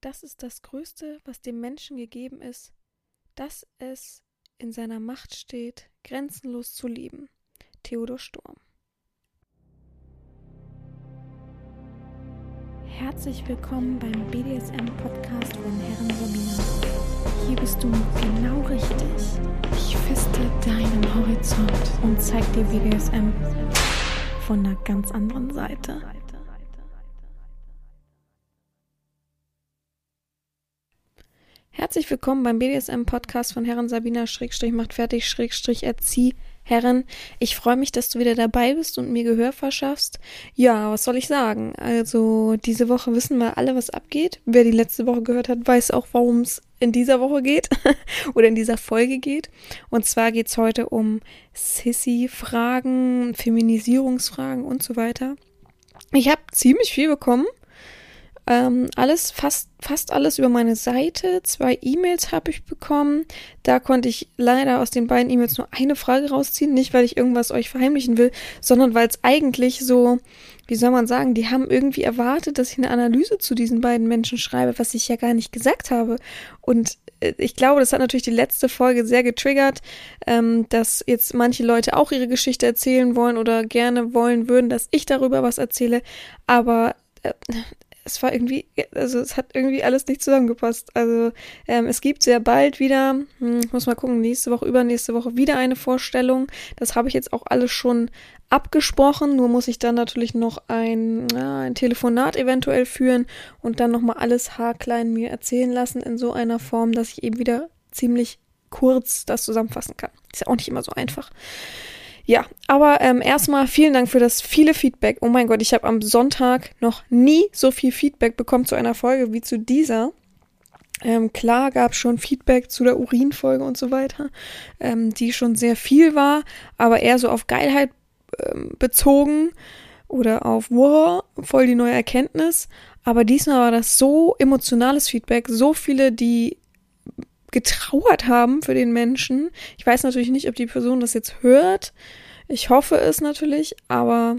das ist das Größte, was dem Menschen gegeben ist, dass es in seiner Macht steht, grenzenlos zu lieben. Theodor Storm. Herzlich willkommen beim BDSM-Podcast von Herren Sabina. Hier bist du genau richtig. Ich feste deinen Horizont und zeig dir BDSM von einer ganz anderen Seite. Herzlich willkommen beim BDSM-Podcast von Herren Sabina Schrägstrich macht fertig Schrägstrich erzieh Herren. Ich freue mich, dass du wieder dabei bist und mir Gehör verschaffst. Ja, was soll ich sagen? Also, diese Woche wissen wir alle, was abgeht. Wer die letzte Woche gehört hat, weiß auch, warum es in dieser Woche geht oder in dieser Folge geht. Und zwar geht es heute um Sissy-Fragen, Feminisierungsfragen und so weiter. Ich habe ziemlich viel bekommen ähm, alles, fast, fast alles über meine Seite. Zwei E-Mails habe ich bekommen. Da konnte ich leider aus den beiden E-Mails nur eine Frage rausziehen. Nicht, weil ich irgendwas euch verheimlichen will, sondern weil es eigentlich so, wie soll man sagen, die haben irgendwie erwartet, dass ich eine Analyse zu diesen beiden Menschen schreibe, was ich ja gar nicht gesagt habe. Und äh, ich glaube, das hat natürlich die letzte Folge sehr getriggert, ähm, dass jetzt manche Leute auch ihre Geschichte erzählen wollen oder gerne wollen würden, dass ich darüber was erzähle. Aber äh, es war irgendwie, also es hat irgendwie alles nicht zusammengepasst. Also ähm, es gibt sehr bald wieder, hm, muss mal gucken, nächste Woche, übernächste Woche wieder eine Vorstellung. Das habe ich jetzt auch alles schon abgesprochen. Nur muss ich dann natürlich noch ein, ja, ein Telefonat eventuell führen und dann nochmal alles haarklein mir erzählen lassen in so einer Form, dass ich eben wieder ziemlich kurz das zusammenfassen kann. Ist ja auch nicht immer so einfach. Ja, aber ähm, erstmal vielen Dank für das viele Feedback. Oh mein Gott, ich habe am Sonntag noch nie so viel Feedback bekommen zu einer Folge wie zu dieser. Ähm, klar gab es schon Feedback zu der Urinfolge und so weiter, ähm, die schon sehr viel war, aber eher so auf Geilheit ähm, bezogen oder auf wow, voll die neue Erkenntnis. Aber diesmal war das so emotionales Feedback, so viele, die getrauert haben für den Menschen. Ich weiß natürlich nicht, ob die Person das jetzt hört. Ich hoffe es natürlich, aber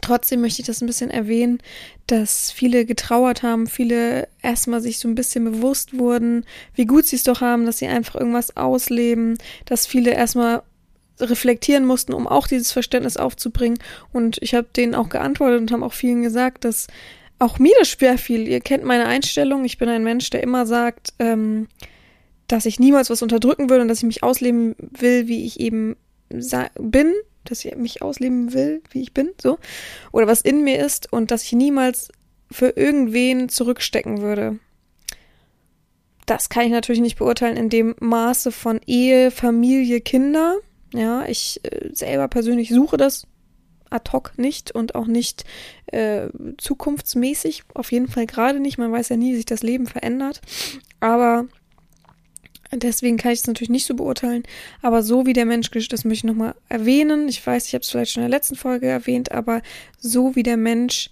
trotzdem möchte ich das ein bisschen erwähnen, dass viele getrauert haben, viele erstmal sich so ein bisschen bewusst wurden, wie gut sie es doch haben, dass sie einfach irgendwas ausleben, dass viele erstmal reflektieren mussten, um auch dieses Verständnis aufzubringen. Und ich habe denen auch geantwortet und haben auch vielen gesagt, dass auch mir das schwer fiel. Ihr kennt meine Einstellung. Ich bin ein Mensch, der immer sagt, ähm, dass ich niemals was unterdrücken würde und dass ich mich ausleben will, wie ich eben bin, dass ich mich ausleben will, wie ich bin, so. Oder was in mir ist und dass ich niemals für irgendwen zurückstecken würde. Das kann ich natürlich nicht beurteilen in dem Maße von Ehe, Familie, Kinder. Ja, ich äh, selber persönlich suche das ad hoc nicht und auch nicht äh, zukunftsmäßig. Auf jeden Fall gerade nicht. Man weiß ja nie, wie sich das Leben verändert. Aber Deswegen kann ich es natürlich nicht so beurteilen. Aber so wie der Mensch das möchte ich nochmal erwähnen. Ich weiß, ich habe es vielleicht schon in der letzten Folge erwähnt, aber so wie der Mensch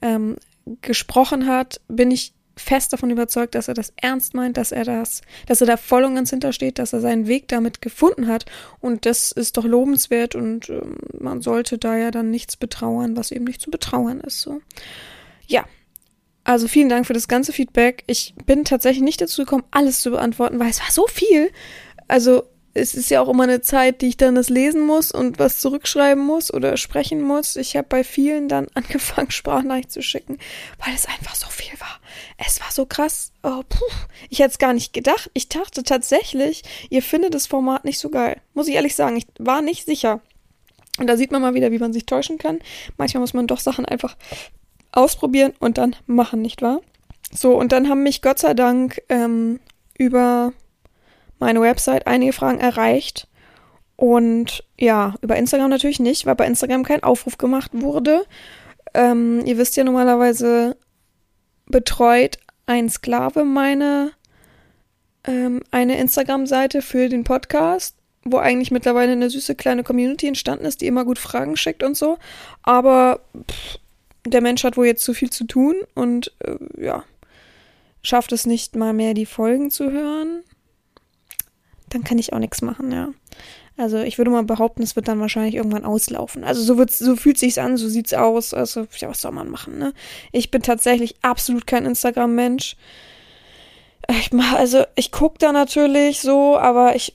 ähm, gesprochen hat, bin ich fest davon überzeugt, dass er das ernst meint, dass er das, dass er da voll und ganz hintersteht, dass er seinen Weg damit gefunden hat. Und das ist doch lobenswert und ähm, man sollte da ja dann nichts betrauern, was eben nicht zu betrauern ist. So. Ja, also vielen Dank für das ganze Feedback. Ich bin tatsächlich nicht dazu gekommen, alles zu beantworten, weil es war so viel. Also es ist ja auch immer eine Zeit, die ich dann das lesen muss und was zurückschreiben muss oder sprechen muss. Ich habe bei vielen dann angefangen, Sprachnachricht zu schicken, weil es einfach so viel war. Es war so krass. Oh, puh. Ich hätte es gar nicht gedacht. Ich dachte tatsächlich, ihr findet das Format nicht so geil. Muss ich ehrlich sagen, ich war nicht sicher. Und da sieht man mal wieder, wie man sich täuschen kann. Manchmal muss man doch Sachen einfach ausprobieren und dann machen, nicht wahr? So, und dann haben mich Gott sei Dank ähm, über meine Website einige Fragen erreicht. Und ja, über Instagram natürlich nicht, weil bei Instagram kein Aufruf gemacht wurde. Ähm, ihr wisst ja normalerweise betreut ein Sklave meine ähm, eine Instagram-Seite für den Podcast, wo eigentlich mittlerweile eine süße kleine Community entstanden ist, die immer gut Fragen schickt und so. Aber pff, der Mensch hat wohl jetzt zu viel zu tun und äh, ja, schafft es nicht mal mehr, die Folgen zu hören, dann kann ich auch nichts machen, ja. Also ich würde mal behaupten, es wird dann wahrscheinlich irgendwann auslaufen. Also so wird's, so fühlt sich's an, so sieht's aus. Also ja, was soll man machen, ne? Ich bin tatsächlich absolut kein Instagram-Mensch. Ich mach, also ich gucke da natürlich so, aber ich,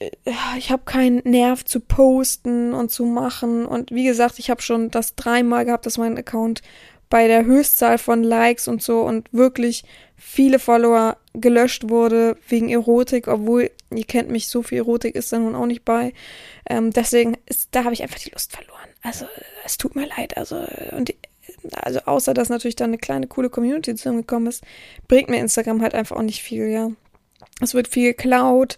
ich habe keinen Nerv zu posten und zu machen. Und wie gesagt, ich habe schon das dreimal gehabt, dass mein Account bei der Höchstzahl von Likes und so und wirklich viele Follower gelöscht wurde wegen Erotik, obwohl ihr kennt mich, so viel Erotik ist da nun auch nicht bei. Ähm, deswegen ist, da habe ich einfach die Lust verloren. Also es tut mir leid. Also und also außer dass natürlich da eine kleine coole Community zusammengekommen ist, bringt mir Instagram halt einfach auch nicht viel, ja. Es wird viel geklaut,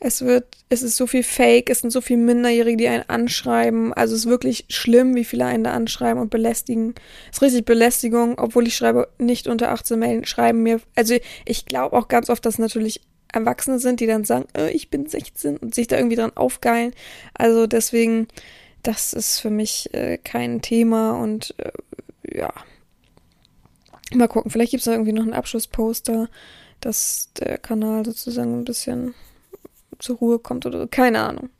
es wird, es ist so viel Fake, es sind so viele Minderjährige, die einen anschreiben. Also es ist wirklich schlimm, wie viele einen da anschreiben und belästigen. Es ist richtig Belästigung, obwohl ich schreibe, nicht unter 18 melden, schreiben mir. Also ich glaube auch ganz oft, dass natürlich Erwachsene sind, die dann sagen, äh, ich bin 16 und sich da irgendwie dran aufgeilen. Also deswegen, das ist für mich äh, kein Thema und äh, ja. Mal gucken, vielleicht gibt es da irgendwie noch einen Abschlussposter, dass der Kanal sozusagen ein bisschen zur Ruhe kommt oder. Keine Ahnung.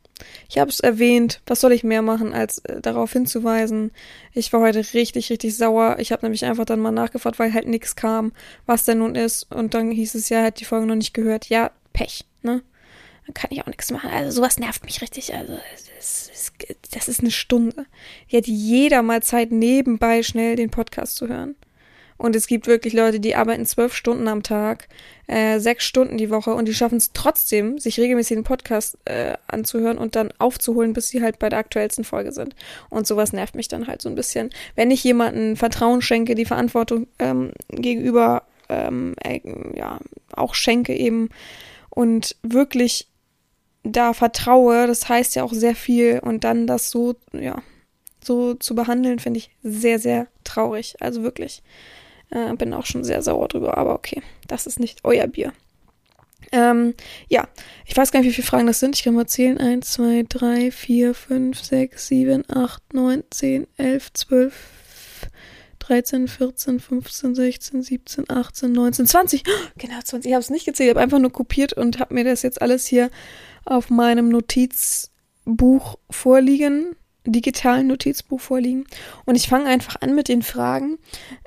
Ich habe es erwähnt. Was soll ich mehr machen, als äh, darauf hinzuweisen? Ich war heute richtig, richtig sauer. Ich habe nämlich einfach dann mal nachgefragt, weil halt nichts kam, was denn nun ist. Und dann hieß es ja, hat die Folge noch nicht gehört. Ja, Pech, ne? Dann kann ich auch nichts machen. Also sowas nervt mich richtig. Also das, das, das ist eine Stunde. Hier hat jeder mal Zeit, nebenbei schnell den Podcast zu hören. Und es gibt wirklich Leute, die arbeiten zwölf Stunden am Tag, äh, sechs Stunden die Woche und die schaffen es trotzdem, sich regelmäßig den Podcast äh, anzuhören und dann aufzuholen, bis sie halt bei der aktuellsten Folge sind. Und sowas nervt mich dann halt so ein bisschen. Wenn ich jemandem Vertrauen schenke, die Verantwortung ähm, gegenüber ähm, äh, ja auch schenke eben und wirklich da vertraue, das heißt ja auch sehr viel und dann das so, ja, so zu behandeln, finde ich sehr, sehr traurig. Also wirklich. Äh, bin auch schon sehr sauer drüber, aber okay, das ist nicht euer Bier. Ähm, ja, ich weiß gar nicht, wie viele Fragen das sind. Ich kann mal zählen. 1, 2, 3, 4, 5, 6, 7, 8, 9, 10, 11, 12, 13, 14, 15, 16, 17, 18, 19, 20. Genau, 20. Ich habe es nicht gezählt. Ich habe einfach nur kopiert und habe mir das jetzt alles hier auf meinem Notizbuch vorliegen digitalen Notizbuch vorliegen. Und ich fange einfach an mit den Fragen.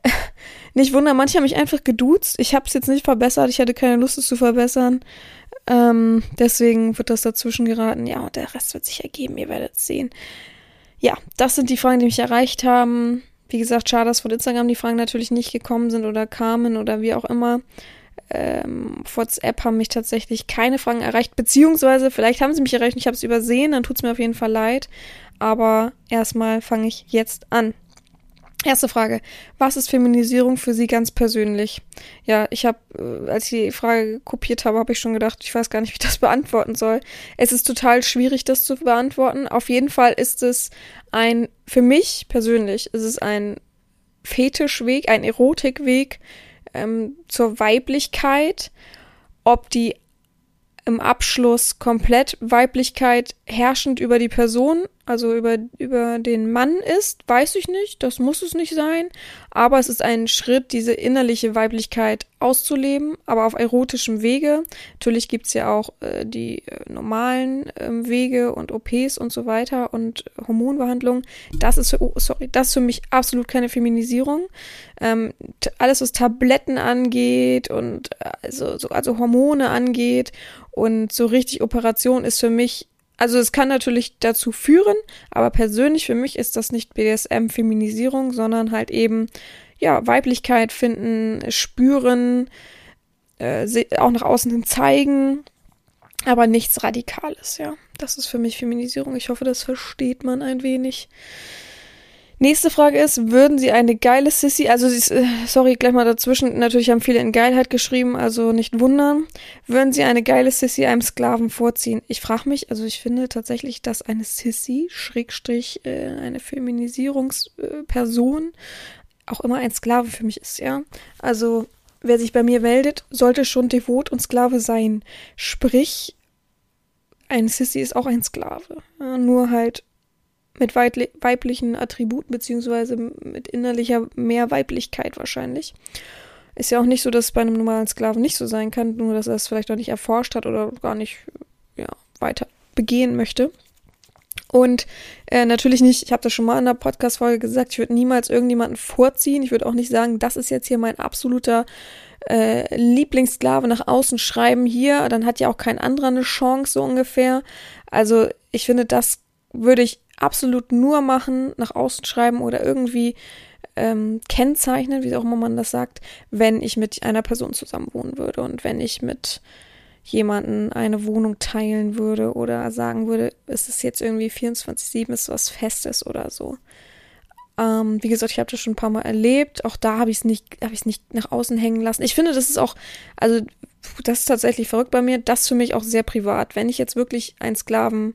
nicht wundern, manche haben mich einfach geduzt. Ich habe es jetzt nicht verbessert. Ich hatte keine Lust, es zu verbessern. Ähm, deswegen wird das dazwischen geraten. Ja, und der Rest wird sich ergeben. Ihr werdet sehen. Ja, das sind die Fragen, die mich erreicht haben. Wie gesagt, schade, dass von Instagram die Fragen natürlich nicht gekommen sind oder kamen oder wie auch immer. Ähm, WhatsApp haben mich tatsächlich keine Fragen erreicht, beziehungsweise vielleicht haben sie mich erreicht und ich habe es übersehen, dann tut es mir auf jeden Fall leid aber erstmal fange ich jetzt an. Erste Frage. Was ist Feminisierung für Sie ganz persönlich? Ja, ich habe, äh, als ich die Frage kopiert habe, habe ich schon gedacht, ich weiß gar nicht, wie ich das beantworten soll. Es ist total schwierig, das zu beantworten. Auf jeden Fall ist es ein, für mich persönlich, ist es ein Fetischweg, ein Erotikweg ähm, zur Weiblichkeit. Ob die im Abschluss komplett Weiblichkeit herrschend über die Person also über, über den Mann ist, weiß ich nicht, das muss es nicht sein, aber es ist ein Schritt, diese innerliche Weiblichkeit auszuleben, aber auf erotischem Wege. Natürlich gibt's ja auch äh, die äh, normalen äh, Wege und OPs und so weiter und Hormonbehandlung. Das ist für, oh, sorry, das ist für mich absolut keine Feminisierung. Ähm, alles, was Tabletten angeht und äh, also, so, also Hormone angeht und so richtig Operation ist für mich also es kann natürlich dazu führen, aber persönlich für mich ist das nicht BDSM-Feminisierung, sondern halt eben, ja, Weiblichkeit finden, spüren, äh, auch nach außen hin zeigen, aber nichts Radikales, ja. Das ist für mich Feminisierung. Ich hoffe, das versteht man ein wenig. Nächste Frage ist, würden Sie eine geile Sissy, also äh, sorry, gleich mal dazwischen, natürlich haben viele in Geilheit geschrieben, also nicht wundern, würden Sie eine geile Sissy einem Sklaven vorziehen? Ich frage mich, also ich finde tatsächlich, dass eine Sissy, Schrägstrich, äh, eine Feminisierungsperson, auch immer ein Sklave für mich ist, ja. Also, wer sich bei mir meldet, sollte schon devot und Sklave sein. Sprich, ein Sissy ist auch ein Sklave. Nur halt mit weiblichen Attributen, beziehungsweise mit innerlicher mehr Weiblichkeit wahrscheinlich. Ist ja auch nicht so, dass es bei einem normalen Sklaven nicht so sein kann, nur dass er es vielleicht noch nicht erforscht hat oder gar nicht ja, weiter begehen möchte. Und äh, natürlich nicht, ich habe das schon mal in der Podcast-Folge gesagt, ich würde niemals irgendjemanden vorziehen. Ich würde auch nicht sagen, das ist jetzt hier mein absoluter äh, Lieblingssklave nach außen schreiben hier, dann hat ja auch kein anderer eine Chance, so ungefähr. Also ich finde, das würde ich absolut nur machen, nach außen schreiben oder irgendwie ähm, kennzeichnen, wie auch immer man das sagt, wenn ich mit einer Person zusammen wohnen würde und wenn ich mit jemanden eine Wohnung teilen würde oder sagen würde, ist es jetzt irgendwie 24-7, ist was Festes oder so. Ähm, wie gesagt, ich habe das schon ein paar Mal erlebt. Auch da habe ich es nicht, habe ich nicht nach außen hängen lassen. Ich finde, das ist auch, also das ist tatsächlich verrückt bei mir. Das für mich auch sehr privat. Wenn ich jetzt wirklich einen Sklaven,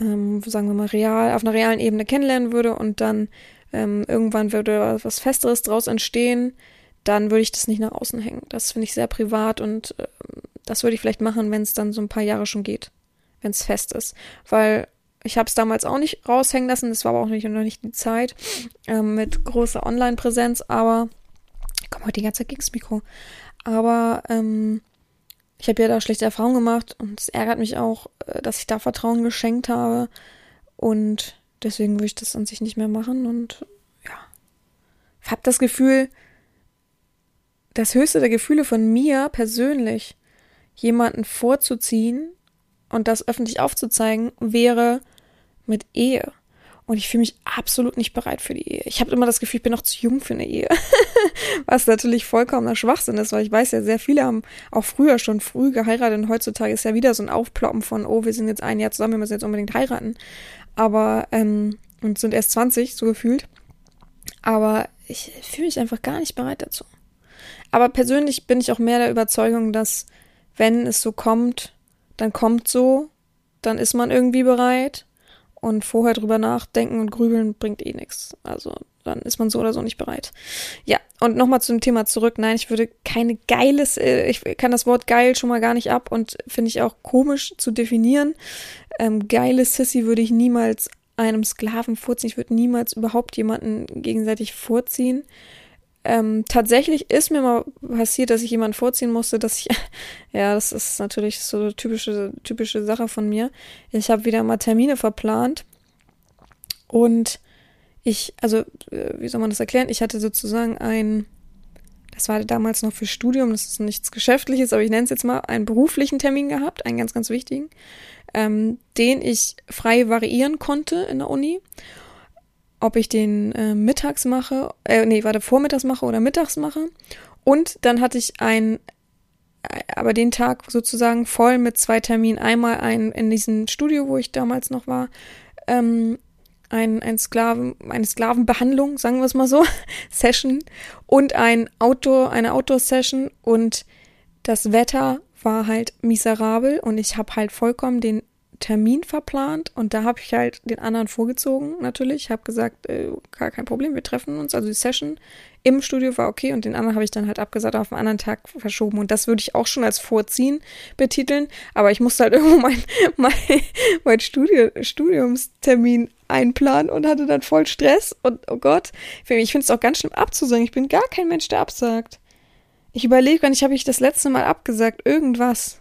ähm, sagen wir mal real, auf einer realen Ebene kennenlernen würde und dann ähm, irgendwann würde was Festeres draus entstehen, dann würde ich das nicht nach außen hängen. Das finde ich sehr privat und äh, das würde ich vielleicht machen, wenn es dann so ein paar Jahre schon geht, wenn es fest ist. Weil ich habe es damals auch nicht raushängen lassen, das war aber auch nicht, noch nicht die Zeit ähm, mit großer Online-Präsenz, aber ich komme heute die ganze Zeit gegen das Mikro. Aber ähm, ich habe ja da schlechte Erfahrungen gemacht und es ärgert mich auch, äh, dass ich da Vertrauen geschenkt habe und deswegen würde ich das an sich nicht mehr machen und ja, ich habe das Gefühl, das höchste der Gefühle von mir persönlich, jemanden vorzuziehen und das öffentlich aufzuzeigen, wäre mit Ehe. Und ich fühle mich absolut nicht bereit für die Ehe. Ich habe immer das Gefühl, ich bin noch zu jung für eine Ehe. Was natürlich vollkommener Schwachsinn ist, weil ich weiß ja, sehr viele haben auch früher schon früh geheiratet und heutzutage ist ja wieder so ein Aufploppen von, oh, wir sind jetzt ein Jahr zusammen, wir müssen jetzt unbedingt heiraten. Aber, ähm, und sind erst 20, so gefühlt. Aber ich fühle mich einfach gar nicht bereit dazu. Aber persönlich bin ich auch mehr der Überzeugung, dass wenn es so kommt, dann kommt so, dann ist man irgendwie bereit und vorher drüber nachdenken und grübeln bringt eh nichts. Also dann ist man so oder so nicht bereit. Ja, und nochmal zum Thema zurück. Nein, ich würde keine geiles, äh, ich kann das Wort geil schon mal gar nicht ab und finde ich auch komisch zu definieren. Ähm, geile Sissy würde ich niemals einem Sklaven vorziehen. Ich würde niemals überhaupt jemanden gegenseitig vorziehen. Ähm, tatsächlich ist mir mal passiert, dass ich jemanden vorziehen musste, dass ich, ja, das ist natürlich so eine typische, typische Sache von mir. Ich habe wieder mal Termine verplant und ich, also, äh, wie soll man das erklären? Ich hatte sozusagen ein, das war damals noch für Studium, das ist nichts Geschäftliches, aber ich nenne es jetzt mal, einen beruflichen Termin gehabt, einen ganz, ganz wichtigen, ähm, den ich frei variieren konnte in der Uni ob ich den äh, mittags mache, äh, nee, warte, vormittags mache oder mittags mache. Und dann hatte ich ein, äh, aber den Tag sozusagen voll mit zwei Terminen. Einmal ein in diesem Studio, wo ich damals noch war, ähm, ein, ein Sklaven, eine Sklavenbehandlung, sagen wir es mal so, Session und ein Outdoor, eine Outdoor-Session und das Wetter war halt miserabel und ich habe halt vollkommen den Termin verplant und da habe ich halt den anderen vorgezogen, natürlich. Ich habe gesagt, äh, gar kein Problem, wir treffen uns. Also die Session im Studio war okay und den anderen habe ich dann halt abgesagt, auf einen anderen Tag verschoben. Und das würde ich auch schon als Vorziehen betiteln. Aber ich musste halt irgendwo mein, mein, mein Studio, Studiumstermin einplanen und hatte dann voll Stress. Und oh Gott, ich finde es auch ganz schlimm abzusagen. Ich bin gar kein Mensch, der absagt. Ich überlege, wann ich habe ich das letzte Mal abgesagt. Irgendwas.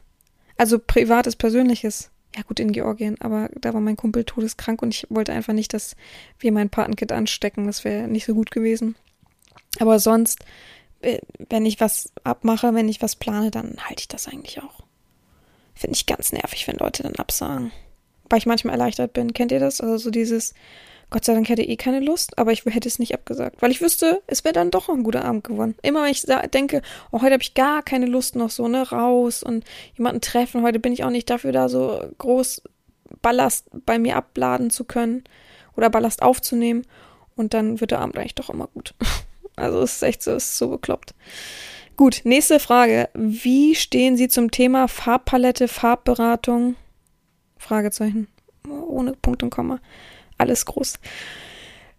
Also privates, persönliches ja gut, in Georgien, aber da war mein Kumpel todeskrank und ich wollte einfach nicht, dass wir mein Patenkind anstecken. Das wäre nicht so gut gewesen. Aber sonst, äh, wenn ich was abmache, wenn ich was plane, dann halte ich das eigentlich auch. Finde ich ganz nervig, wenn Leute dann absagen. Weil ich manchmal erleichtert bin. Kennt ihr das? Also so dieses, Gott sei Dank hätte ich eh keine Lust, aber ich hätte es nicht abgesagt, weil ich wüsste, es wäre dann doch ein guter Abend geworden. Immer wenn ich denke, oh, heute habe ich gar keine Lust noch so, ne, raus und jemanden treffen, heute bin ich auch nicht dafür da, so groß Ballast bei mir abladen zu können oder Ballast aufzunehmen und dann wird der Abend eigentlich doch immer gut. Also es ist echt so, es ist so bekloppt. Gut, nächste Frage. Wie stehen Sie zum Thema Farbpalette, Farbberatung? Fragezeichen. Ohne Punkt und Komma alles groß.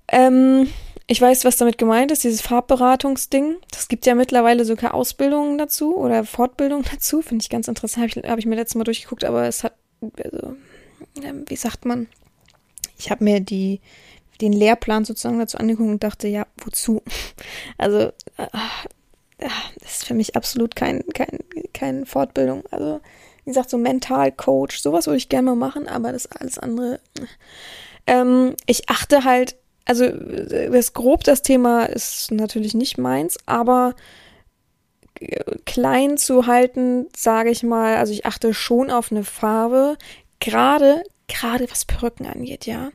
Ähm, ich weiß, was damit gemeint ist, dieses Farbberatungsding. Das gibt ja mittlerweile sogar Ausbildungen dazu oder Fortbildungen dazu. Finde ich ganz interessant. Habe ich, hab ich mir letztes Mal durchgeguckt, aber es hat, also, ähm, wie sagt man? Ich habe mir die, den Lehrplan sozusagen dazu angeguckt und dachte, ja, wozu? Also, äh, das ist für mich absolut kein, kein, keine Fortbildung. Also, wie gesagt, so Mental-Coach, sowas würde ich gerne mal machen, aber das alles andere. Ähm, ich achte halt, also das grob das Thema ist natürlich nicht meins, aber klein zu halten, sage ich mal, also ich achte schon auf eine Farbe, gerade gerade was Perücken angeht, ja.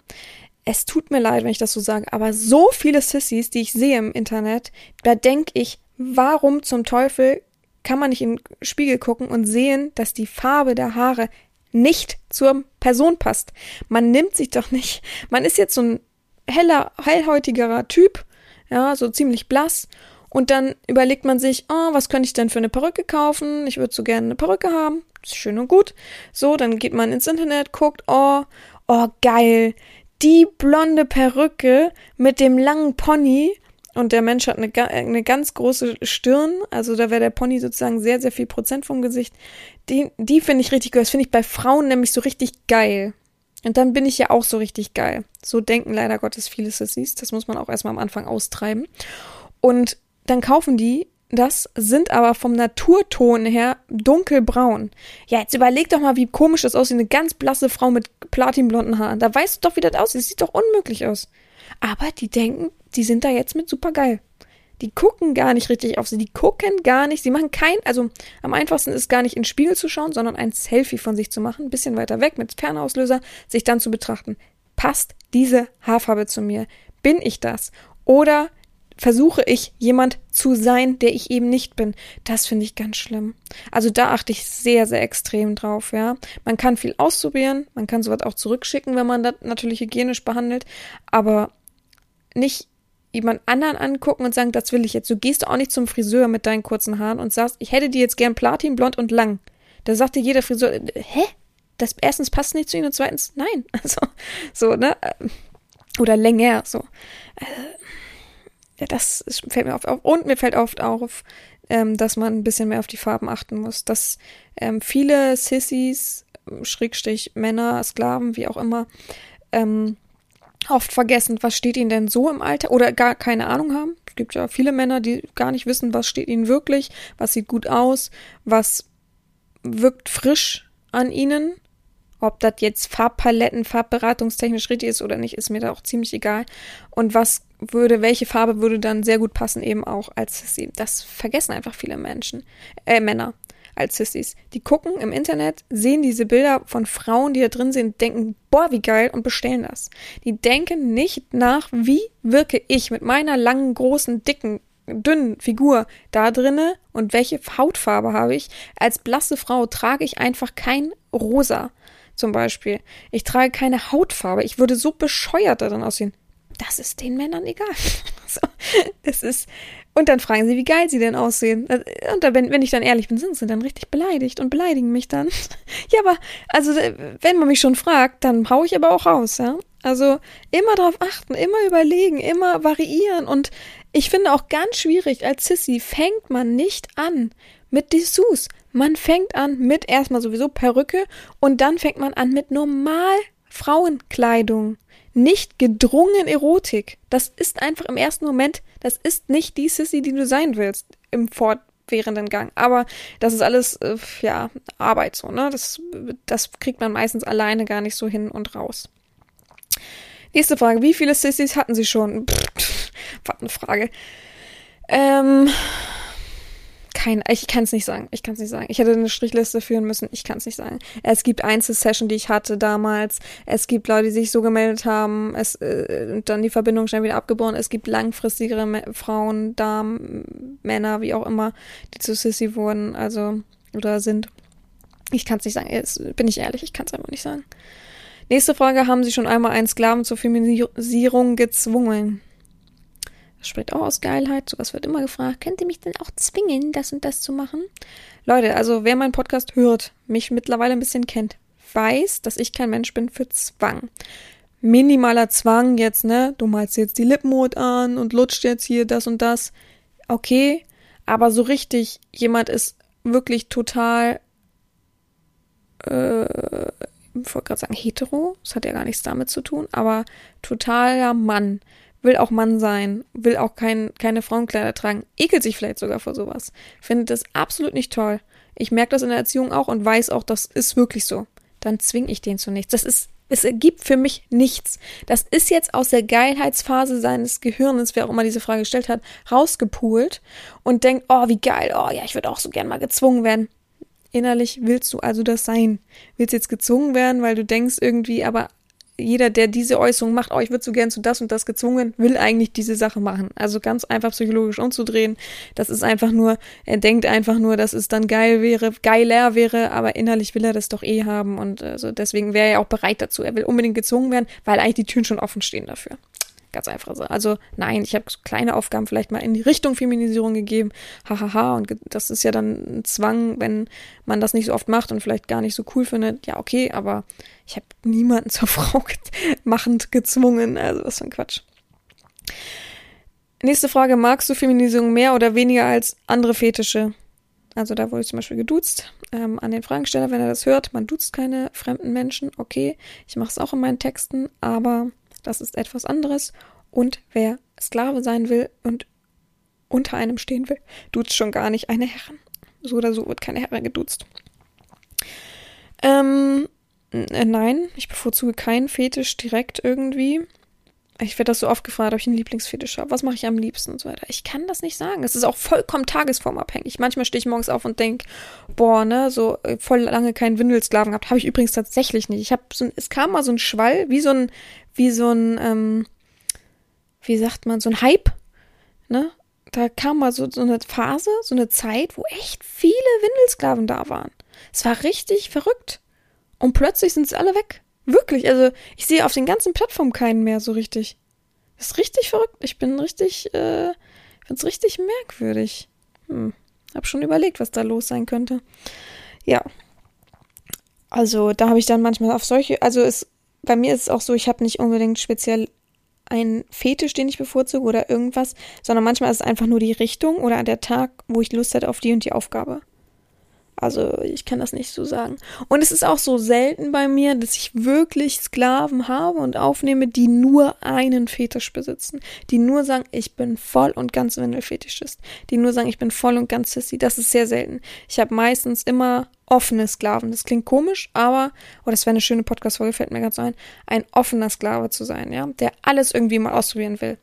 Es tut mir leid, wenn ich das so sage, aber so viele Sissies, die ich sehe im Internet, da denke ich, warum zum Teufel kann man nicht in den Spiegel gucken und sehen, dass die Farbe der Haare nicht zur Person passt. Man nimmt sich doch nicht. Man ist jetzt so ein heller, hellhäutigerer Typ, ja, so ziemlich blass. Und dann überlegt man sich, oh, was könnte ich denn für eine Perücke kaufen? Ich würde so gerne eine Perücke haben. Ist schön und gut. So, dann geht man ins Internet, guckt, oh, oh, geil. Die blonde Perücke mit dem langen Pony und der Mensch hat eine, eine ganz große Stirn, also da wäre der Pony sozusagen sehr, sehr viel Prozent vom Gesicht. Die, die finde ich richtig gut. Das finde ich bei Frauen nämlich so richtig geil. Und dann bin ich ja auch so richtig geil. So denken leider Gottes viele Sissies. Das muss man auch erstmal am Anfang austreiben. Und dann kaufen die das, sind aber vom Naturton her dunkelbraun. Ja, jetzt überleg doch mal, wie komisch das aussieht. Eine ganz blasse Frau mit platinblonden Haaren. Da weißt du doch, wie das aussieht. Das sieht doch unmöglich aus. Aber die denken, die sind da jetzt mit super geil. Die gucken gar nicht richtig auf sie. Die gucken gar nicht. Sie machen kein, also am einfachsten ist gar nicht in den Spiegel zu schauen, sondern ein Selfie von sich zu machen, ein bisschen weiter weg mit Fernauslöser, sich dann zu betrachten. Passt diese Haarfarbe zu mir? Bin ich das? Oder versuche ich jemand zu sein, der ich eben nicht bin. Das finde ich ganz schlimm. Also da achte ich sehr, sehr extrem drauf, ja. Man kann viel ausprobieren, man kann sowas auch zurückschicken, wenn man das natürlich hygienisch behandelt, aber nicht jemand anderen angucken und sagen, das will ich jetzt. Du gehst auch nicht zum Friseur mit deinen kurzen Haaren und sagst, ich hätte die jetzt gern platin, blond und lang. Da sagt dir jeder Friseur, hä? Das erstens passt nicht zu ihnen und zweitens, nein. Also, so, ne? Oder länger, so. Äh, ja, das fällt mir oft auf. Und mir fällt oft auf, ähm, dass man ein bisschen mehr auf die Farben achten muss. Dass ähm, viele Sissies, Schrägstrich Männer, Sklaven, wie auch immer, ähm, oft vergessen, was steht ihnen denn so im Alter oder gar keine Ahnung haben. Es gibt ja viele Männer, die gar nicht wissen, was steht ihnen wirklich, was sieht gut aus, was wirkt frisch an ihnen. Ob das jetzt Farbpaletten, farbberatungstechnisch richtig ist oder nicht, ist mir da auch ziemlich egal. Und was würde, welche Farbe würde dann sehr gut passen, eben auch als Sissy. Das vergessen einfach viele Menschen, äh, Männer als Sissys. Die gucken im Internet, sehen diese Bilder von Frauen, die da drin sind, denken, boah, wie geil und bestellen das. Die denken nicht nach, wie wirke ich mit meiner langen, großen, dicken, dünnen Figur da drinne und welche Hautfarbe habe ich. Als blasse Frau trage ich einfach kein Rosa zum Beispiel. Ich trage keine Hautfarbe. Ich würde so bescheuert darin aussehen. Das ist den Männern egal. so, das ist, und dann fragen sie, wie geil sie denn aussehen. Und dann, wenn, wenn ich dann ehrlich bin, sind sie dann richtig beleidigt und beleidigen mich dann. ja, aber, also, wenn man mich schon fragt, dann hau ich aber auch raus, ja. Also, immer drauf achten, immer überlegen, immer variieren. Und ich finde auch ganz schwierig, als Sissy fängt man nicht an mit Dessous. Man fängt an mit erstmal sowieso Perücke und dann fängt man an mit normal Frauenkleidung nicht gedrungen Erotik. Das ist einfach im ersten Moment, das ist nicht die Sissy, die du sein willst im fortwährenden Gang. Aber das ist alles, äh, ja, Arbeit so, ne? Das, das kriegt man meistens alleine gar nicht so hin und raus. Nächste Frage. Wie viele Sissys hatten sie schon? Pff, was eine Frage. Ähm, kein, ich kann es nicht sagen. Ich kann es nicht sagen. Ich hätte eine Strichliste führen müssen. Ich kann es nicht sagen. Es gibt Einzelsession, die ich hatte damals. Es gibt Leute, die sich so gemeldet haben. Es äh, dann die Verbindung schnell wieder abgeboren. Es gibt langfristigere Me Frauen, Damen, Männer, wie auch immer, die zu Sissy wurden, also oder sind. Ich kann es nicht sagen. Jetzt bin ich ehrlich. Ich kann es einfach nicht sagen. Nächste Frage: Haben Sie schon einmal einen Sklaven zur Feminisierung gezwungen? Das spricht auch aus Geilheit. Sowas wird immer gefragt. Könnt ihr mich denn auch zwingen, das und das zu machen? Leute, also wer meinen Podcast hört, mich mittlerweile ein bisschen kennt, weiß, dass ich kein Mensch bin für Zwang. Minimaler Zwang jetzt, ne? Du malst jetzt die Lippenmod an und lutscht jetzt hier das und das. Okay, aber so richtig, jemand ist wirklich total, äh, ich wollte gerade sagen hetero, das hat ja gar nichts damit zu tun, aber totaler Mann will auch Mann sein, will auch kein, keine Frauenkleider tragen, ekelt sich vielleicht sogar vor sowas, findet das absolut nicht toll. Ich merke das in der Erziehung auch und weiß auch, das ist wirklich so. Dann zwinge ich den zu nichts. Das ist, es ergibt für mich nichts. Das ist jetzt aus der Geilheitsphase seines Gehirnes, wer auch immer diese Frage gestellt hat, rausgepult und denkt, oh, wie geil, oh ja, ich würde auch so gern mal gezwungen werden. Innerlich willst du also das sein. Willst jetzt gezwungen werden, weil du denkst irgendwie, aber jeder, der diese Äußerung macht, oh, ich würde so gern zu das und das gezwungen, will eigentlich diese Sache machen. Also ganz einfach psychologisch umzudrehen. Das ist einfach nur, er denkt einfach nur, dass es dann geil wäre, geiler wäre, aber innerlich will er das doch eh haben und also deswegen wäre er auch bereit dazu. Er will unbedingt gezwungen werden, weil eigentlich die Türen schon offen stehen dafür. Ganz einfach so. Also nein, ich habe kleine Aufgaben vielleicht mal in die Richtung Feminisierung gegeben. Hahaha. Und das ist ja dann ein Zwang, wenn man das nicht so oft macht und vielleicht gar nicht so cool findet. Ja, okay, aber ich habe niemanden zur Frau machend gezwungen. Also was für ein Quatsch. Nächste Frage, magst du Feminisierung mehr oder weniger als andere Fetische? Also da wurde ich zum Beispiel geduzt ähm, an den Fragensteller, wenn er das hört. Man duzt keine fremden Menschen. Okay, ich mache es auch in meinen Texten, aber das ist etwas anderes. Und wer Sklave sein will und unter einem stehen will, duzt schon gar nicht eine Herrin. So oder so wird keine Herrin geduzt. Ähm, äh, nein, ich bevorzuge keinen Fetisch direkt irgendwie. Ich werde das so oft gefragt, ob ich einen Lieblingsfetisch habe. Was mache ich am liebsten und so weiter. Ich kann das nicht sagen. Es ist auch vollkommen tagesformabhängig. Manchmal stehe ich morgens auf und denke, boah, ne, so äh, voll lange keinen Windelsklaven gehabt. Habe ich übrigens tatsächlich nicht. Ich habe so es kam mal so ein Schwall, wie so ein, wie so ein, ähm, wie sagt man, so ein Hype, ne? Da kam mal so, so eine Phase, so eine Zeit, wo echt viele Windelsklaven da waren. Es war richtig verrückt. Und plötzlich sind sie alle weg. Wirklich, also ich sehe auf den ganzen Plattformen keinen mehr so richtig. Das ist richtig verrückt. Ich bin richtig, äh, finde es richtig merkwürdig. Hm. Hab schon überlegt, was da los sein könnte. Ja. Also da habe ich dann manchmal auf solche, also es bei mir ist es auch so, ich habe nicht unbedingt speziell einen Fetisch, den ich bevorzuge oder irgendwas, sondern manchmal ist es einfach nur die Richtung oder der Tag, wo ich Lust hätte auf die und die Aufgabe. Also ich kann das nicht so sagen. Und es ist auch so selten bei mir, dass ich wirklich Sklaven habe und aufnehme, die nur einen Fetisch besitzen. Die nur sagen, ich bin voll und ganz Windelfetischist. Die nur sagen, ich bin voll und ganz Sissy. Das ist sehr selten. Ich habe meistens immer offene Sklaven. Das klingt komisch, aber, oh, das wäre eine schöne Podcast-Folge, fällt mir gerade so ein, ein offener Sklave zu sein, ja, der alles irgendwie mal ausprobieren will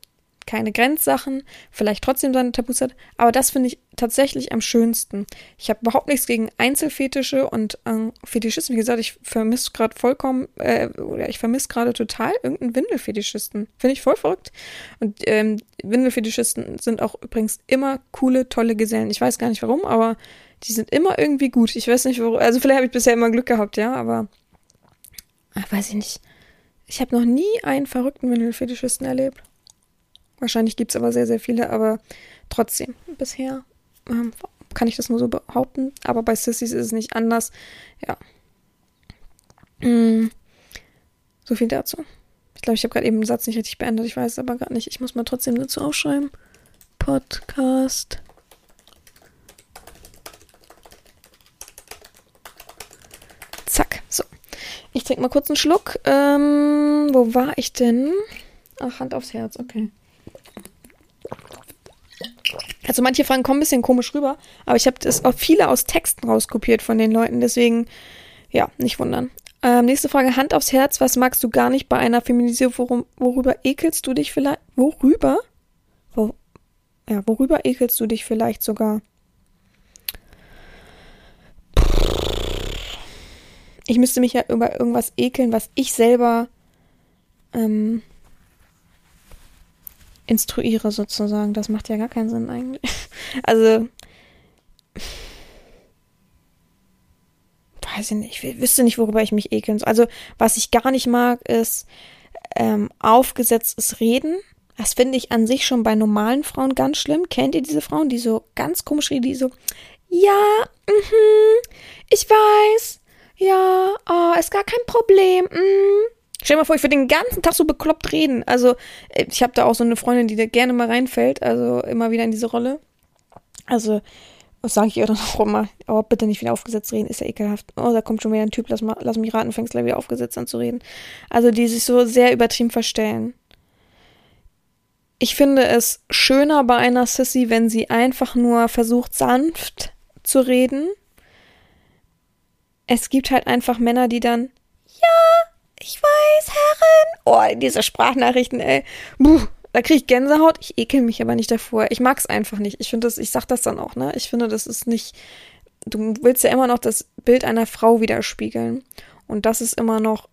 keine Grenzsachen, vielleicht trotzdem seine Tabus hat, aber das finde ich tatsächlich am schönsten. Ich habe überhaupt nichts gegen Einzelfetische und äh, Fetischisten. Wie gesagt, ich vermisse gerade vollkommen, äh, oder ich vermisse gerade total irgendeinen Windelfetischisten. Finde ich voll verrückt. Und ähm, Windelfetischisten sind auch übrigens immer coole, tolle Gesellen. Ich weiß gar nicht warum, aber die sind immer irgendwie gut. Ich weiß nicht, warum. Also vielleicht habe ich bisher immer Glück gehabt, ja, aber ach, weiß ich nicht. Ich habe noch nie einen verrückten Windelfetischisten erlebt. Wahrscheinlich gibt es aber sehr, sehr viele, aber trotzdem, bisher ähm, kann ich das nur so behaupten. Aber bei Sissys ist es nicht anders. Ja. Mm. So viel dazu. Ich glaube, ich habe gerade eben den Satz nicht richtig beendet. Ich weiß es aber gar nicht. Ich muss mal trotzdem dazu aufschreiben. Podcast. Zack. So. Ich trinke mal kurz einen Schluck. Ähm, wo war ich denn? Ach, Hand aufs Herz. Okay. Also manche Fragen kommen ein bisschen komisch rüber, aber ich habe das auch viele aus Texten rauskopiert von den Leuten, deswegen ja, nicht wundern. Ähm, nächste Frage, Hand aufs Herz, was magst du gar nicht bei einer Feminisierung? Worum, worüber ekelst du dich vielleicht? Worüber? Wo, ja, worüber ekelst du dich vielleicht sogar? Ich müsste mich ja über irgendwas ekeln, was ich selber ähm, instruiere sozusagen. Das macht ja gar keinen Sinn eigentlich. Also, weiß ich nicht, ich wüsste nicht, worüber ich mich ekeln soll. Also, was ich gar nicht mag, ist ähm, aufgesetztes Reden. Das finde ich an sich schon bei normalen Frauen ganz schlimm. Kennt ihr diese Frauen, die so ganz komisch reden, die so, ja, mhm, ich weiß, ja, oh, ist gar kein Problem, mhm. Stell dir mal vor, ich würde den ganzen Tag so bekloppt reden. Also, äh, ich habe da auch so eine Freundin, die da gerne mal reinfällt, also immer wieder in diese Rolle. Also, was sage ich ihr dann auch immer? Aber bitte nicht wieder aufgesetzt reden, ist ja ekelhaft. Oh, da kommt schon wieder ein Typ, lass, mal, lass mich raten, fängst gleich wieder aufgesetzt an zu reden. Also, die sich so sehr übertrieben verstellen. Ich finde es schöner bei einer Sissy, wenn sie einfach nur versucht, sanft zu reden. Es gibt halt einfach Männer, die dann, ja, ich weiß, Herrin. Oh, diese Sprachnachrichten, ey. Buh, da kriege ich Gänsehaut. Ich ekel mich aber nicht davor. Ich mag es einfach nicht. Ich finde das, ich sag das dann auch, ne? Ich finde, das ist nicht. Du willst ja immer noch das Bild einer Frau widerspiegeln. Und das ist immer noch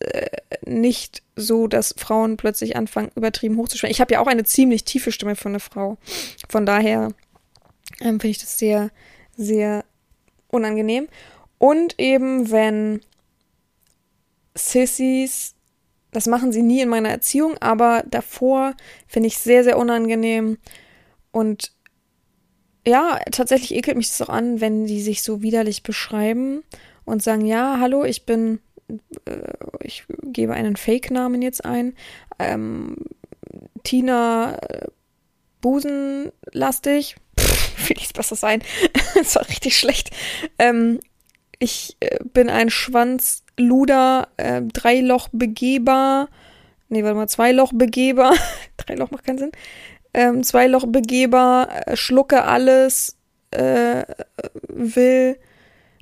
äh, nicht so, dass Frauen plötzlich anfangen, übertrieben hochzuschwingen. Ich habe ja auch eine ziemlich tiefe Stimme von einer Frau. Von daher ähm, finde ich das sehr, sehr unangenehm. Und eben, wenn Sissies das machen sie nie in meiner Erziehung, aber davor finde ich sehr, sehr unangenehm. Und ja, tatsächlich ekelt mich das auch an, wenn die sich so widerlich beschreiben und sagen, ja, hallo, ich bin, äh, ich gebe einen Fake-Namen jetzt ein, ähm, Tina äh, Busenlastig, will ich es besser sein, das war richtig schlecht. Ähm, ich äh, bin ein Schwanzluder, äh, Dreiloch begehbar. Nee, warte mal, Zweiloch begehbar. Dreiloch macht keinen Sinn. Ähm, Zweiloch begehbar, äh, schlucke alles, äh, will.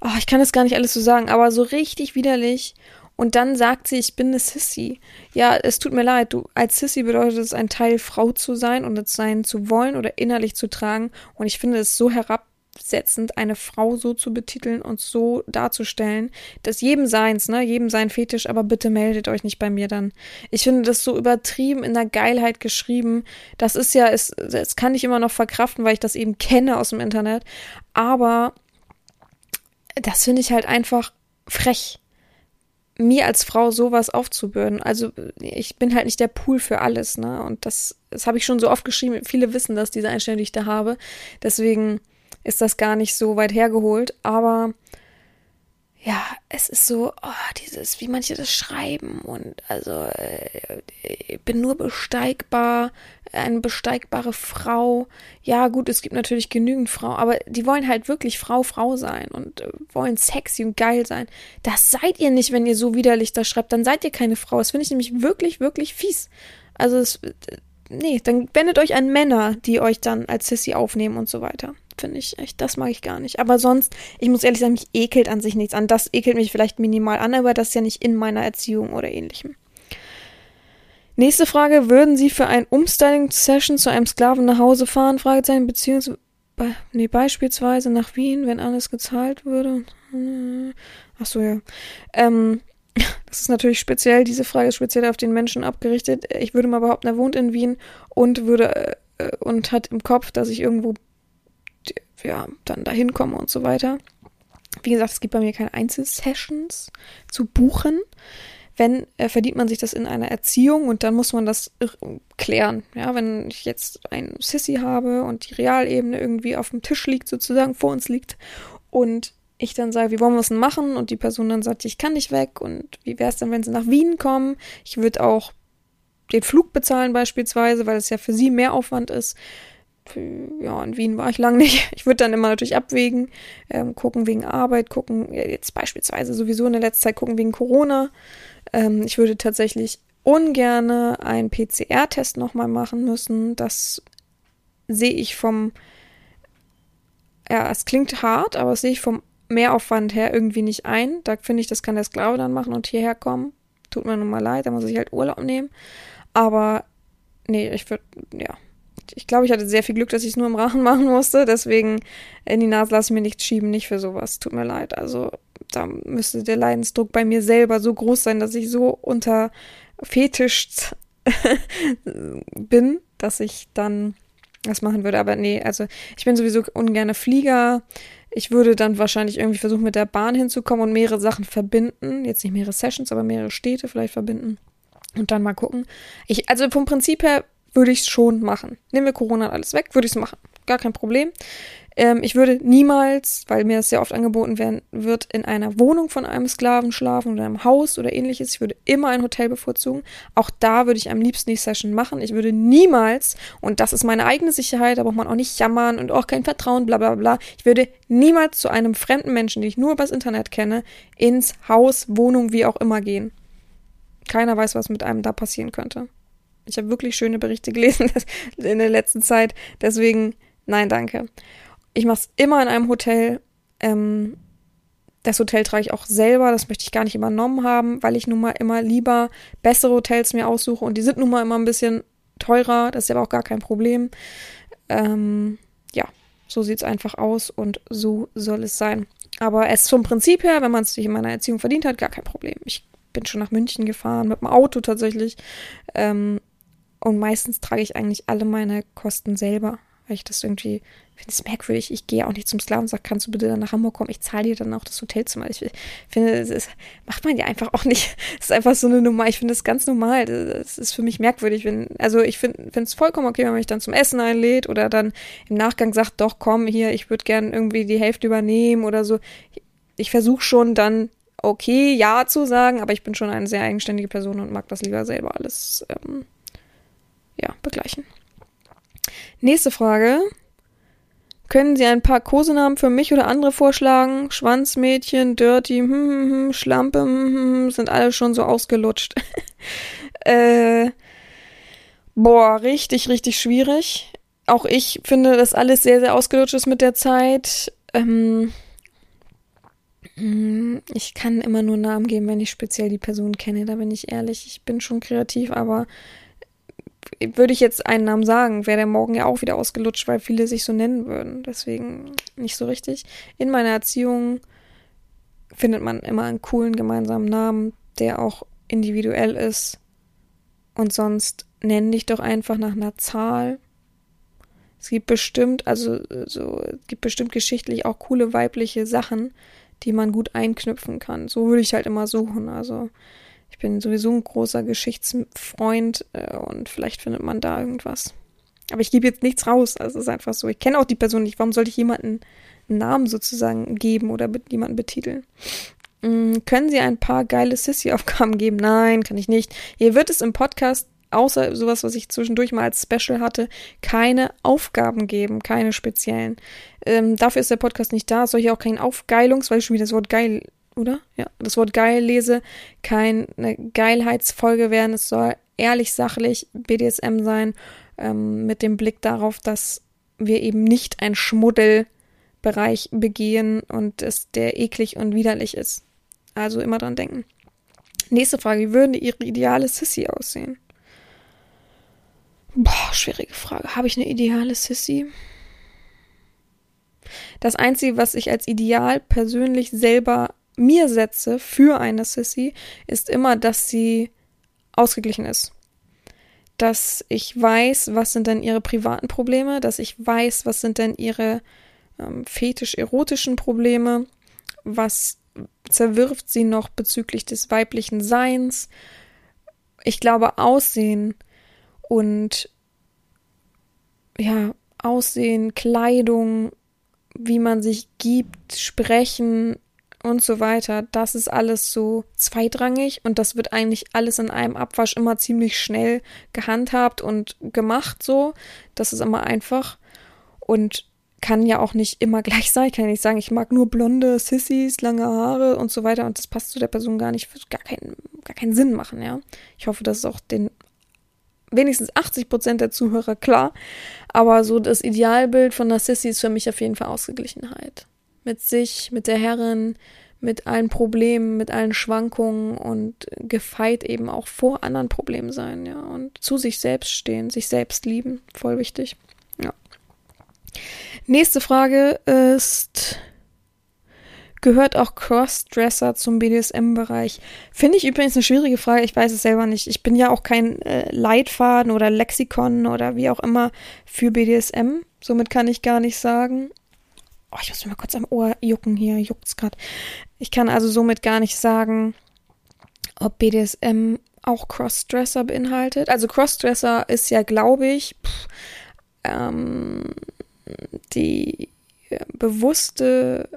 Oh, ich kann das gar nicht alles so sagen, aber so richtig widerlich. Und dann sagt sie, ich bin eine Sissy. Ja, es tut mir leid, du, als Sissy bedeutet es, ein Teil Frau zu sein und es sein zu wollen oder innerlich zu tragen. Und ich finde es so herab, herabsetzend, eine Frau so zu betiteln und so darzustellen. Das jedem seins, ne? Jedem sein Fetisch, aber bitte meldet euch nicht bei mir dann. Ich finde das so übertrieben in der Geilheit geschrieben. Das ist ja, es, es kann ich immer noch verkraften, weil ich das eben kenne aus dem Internet. Aber das finde ich halt einfach frech mir als Frau sowas aufzubürden. Also ich bin halt nicht der Pool für alles, ne? Und das, das habe ich schon so oft geschrieben. Viele wissen das, diese Einstellung, die ich da habe. Deswegen ist das gar nicht so weit hergeholt, aber ja, es ist so, oh, dieses, wie manche das schreiben und also äh, ich bin nur besteigbar, eine besteigbare Frau. Ja, gut, es gibt natürlich genügend Frauen, aber die wollen halt wirklich Frau, Frau sein und äh, wollen sexy und geil sein. Das seid ihr nicht, wenn ihr so widerlich das schreibt, dann seid ihr keine Frau. Das finde ich nämlich wirklich, wirklich fies. Also es, äh, nee, dann wendet euch an Männer, die euch dann als Sissy aufnehmen und so weiter finde ich echt, das mag ich gar nicht. Aber sonst, ich muss ehrlich sagen, mich ekelt an sich nichts an. Das ekelt mich vielleicht minimal an, aber das ist ja nicht in meiner Erziehung oder ähnlichem. Nächste Frage, würden Sie für ein Umstyling-Session zu einem Sklaven nach Hause fahren? Fragezeichen, beziehungsweise, be nee, beispielsweise nach Wien, wenn alles gezahlt würde. Ach so, ja. Ähm, das ist natürlich speziell, diese Frage ist speziell auf den Menschen abgerichtet. Ich würde mal behaupten, er wohnt in Wien und würde äh, und hat im Kopf, dass ich irgendwo ja, dann dahin komme und so weiter. Wie gesagt, es gibt bei mir keine Einzelsessions zu buchen. Wenn, äh, verdient man sich das in einer Erziehung und dann muss man das klären. Ja, wenn ich jetzt ein Sissy habe und die Realebene irgendwie auf dem Tisch liegt, sozusagen vor uns liegt und ich dann sage, wie wollen wir es denn machen? Und die Person dann sagt, ich kann nicht weg und wie wäre es dann, wenn sie nach Wien kommen? Ich würde auch den Flug bezahlen beispielsweise, weil es ja für sie mehr Aufwand ist ja, in Wien war ich lang nicht. Ich würde dann immer natürlich abwägen, ähm, gucken wegen Arbeit, gucken, jetzt beispielsweise sowieso in der letzten Zeit gucken wegen Corona. Ähm, ich würde tatsächlich ungerne einen PCR-Test nochmal machen müssen. Das sehe ich vom, ja, es klingt hart, aber das sehe ich vom Mehraufwand her irgendwie nicht ein. Da finde ich, das kann der Sklave dann machen und hierher kommen. Tut mir nun mal leid, da muss ich halt Urlaub nehmen. Aber nee, ich würde, ja, ich glaube, ich hatte sehr viel Glück, dass ich es nur im Rachen machen musste. Deswegen in die Nase lasse ich mir nichts schieben, nicht für sowas. Tut mir leid. Also da müsste der Leidensdruck bei mir selber so groß sein, dass ich so unter Fetisch bin, dass ich dann das machen würde. Aber nee, also ich bin sowieso ungerne Flieger. Ich würde dann wahrscheinlich irgendwie versuchen, mit der Bahn hinzukommen und mehrere Sachen verbinden. Jetzt nicht mehrere Sessions, aber mehrere Städte vielleicht verbinden. Und dann mal gucken. Ich, also vom Prinzip her würde ich es schon machen. Nehmen wir Corona alles weg, würde ich es machen. Gar kein Problem. Ähm, ich würde niemals, weil mir das sehr oft angeboten werden wird, in einer Wohnung von einem Sklaven schlafen oder einem Haus oder ähnliches. Ich würde immer ein Hotel bevorzugen. Auch da würde ich am liebsten die Session machen. Ich würde niemals, und das ist meine eigene Sicherheit, da braucht man auch nicht jammern und auch kein Vertrauen, bla bla bla. Ich würde niemals zu einem fremden Menschen, den ich nur übers Internet kenne, ins Haus, Wohnung, wie auch immer gehen. Keiner weiß, was mit einem da passieren könnte. Ich habe wirklich schöne Berichte gelesen in der letzten Zeit. Deswegen, nein, danke. Ich mache es immer in einem Hotel. Ähm, das Hotel trage ich auch selber, das möchte ich gar nicht übernommen haben, weil ich nun mal immer lieber bessere Hotels mir aussuche und die sind nun mal immer ein bisschen teurer, das ist aber auch gar kein Problem. Ähm, ja, so sieht es einfach aus und so soll es sein. Aber es vom Prinzip her, wenn man es sich in meiner Erziehung verdient hat, gar kein Problem. Ich bin schon nach München gefahren, mit dem Auto tatsächlich. Ähm, und meistens trage ich eigentlich alle meine Kosten selber, weil ich das irgendwie finde es merkwürdig. Ich gehe auch nicht zum Sklaven und sage, kannst du bitte dann nach Hamburg kommen? Ich zahle dir dann auch das Hotelzimmer. Ich finde, das ist, macht man ja einfach auch nicht. Das ist einfach so eine Nummer. Ich finde das ganz normal. Das ist für mich merkwürdig. Wenn, also ich finde es vollkommen okay, wenn man mich dann zum Essen einlädt oder dann im Nachgang sagt, doch komm hier, ich würde gern irgendwie die Hälfte übernehmen oder so. Ich, ich versuche schon dann okay, ja zu sagen, aber ich bin schon eine sehr eigenständige Person und mag das lieber selber alles ähm, ja, begleichen. Nächste Frage. Können Sie ein paar Kosenamen für mich oder andere vorschlagen? Schwanzmädchen, Dirty, hm, hm, hm, Schlampe, hm, hm, sind alle schon so ausgelutscht. äh, boah, richtig, richtig schwierig. Auch ich finde, dass alles sehr, sehr ausgelutscht ist mit der Zeit. Ähm, ich kann immer nur Namen geben, wenn ich speziell die Person kenne, da bin ich ehrlich. Ich bin schon kreativ, aber würde ich jetzt einen Namen sagen, wäre der morgen ja auch wieder ausgelutscht, weil viele sich so nennen würden. Deswegen nicht so richtig. In meiner Erziehung findet man immer einen coolen gemeinsamen Namen, der auch individuell ist. Und sonst nenn dich doch einfach nach einer Zahl. Es gibt bestimmt, also so, es gibt bestimmt geschichtlich auch coole weibliche Sachen, die man gut einknüpfen kann. So würde ich halt immer suchen. Also ich bin sowieso ein großer Geschichtsfreund äh, und vielleicht findet man da irgendwas. Aber ich gebe jetzt nichts raus. Also es ist einfach so. Ich kenne auch die Person nicht. Warum sollte ich jemanden einen Namen sozusagen geben oder jemanden betiteln? Mhm, können Sie ein paar geile Sissy-Aufgaben geben? Nein, kann ich nicht. Hier wird es im Podcast, außer sowas, was ich zwischendurch mal als Special hatte, keine Aufgaben geben, keine speziellen. Ähm, dafür ist der Podcast nicht da. Soll ich auch kein Aufgeilungs, weil ich schon wieder das Wort geil oder? Ja, das Wort geil lese, keine Geilheitsfolge werden. Es soll ehrlich, sachlich BDSM sein, ähm, mit dem Blick darauf, dass wir eben nicht ein Schmuddelbereich begehen und es der eklig und widerlich ist. Also immer dran denken. Nächste Frage. Wie würde Ihre ideale Sissy aussehen? Boah, schwierige Frage. Habe ich eine ideale Sissy? Das Einzige, was ich als ideal persönlich selber mir setze für eine Sissy, ist immer, dass sie ausgeglichen ist. Dass ich weiß, was sind denn ihre privaten Probleme, dass ich weiß, was sind denn ihre ähm, fetisch-erotischen Probleme, was zerwirft sie noch bezüglich des weiblichen Seins. Ich glaube, Aussehen und ja, Aussehen, Kleidung, wie man sich gibt, sprechen, und so weiter, das ist alles so zweitrangig und das wird eigentlich alles in einem Abwasch immer ziemlich schnell gehandhabt und gemacht so. Das ist immer einfach und kann ja auch nicht immer gleich sein. Ich kann ja nicht sagen, ich mag nur blonde Sissys, lange Haare und so weiter und das passt zu der Person gar nicht, wird gar keinen, gar keinen Sinn machen, ja. Ich hoffe, das ist auch den wenigstens 80 Prozent der Zuhörer klar. Aber so das Idealbild von einer Sissy ist für mich auf jeden Fall Ausgeglichenheit mit sich, mit der Herrin, mit allen Problemen, mit allen Schwankungen und gefeit eben auch vor anderen Problemen sein, ja, und zu sich selbst stehen, sich selbst lieben, voll wichtig. Ja. Nächste Frage ist, gehört auch Crossdresser zum BDSM-Bereich? Finde ich übrigens eine schwierige Frage, ich weiß es selber nicht. Ich bin ja auch kein äh, Leitfaden oder Lexikon oder wie auch immer für BDSM, somit kann ich gar nicht sagen. Oh, ich muss mir mal kurz am Ohr jucken hier, juckt's gerade. Ich kann also somit gar nicht sagen, ob BDSM auch Crossdresser beinhaltet. Also Crossdresser ist ja, glaube ich, pff, ähm, die bewusste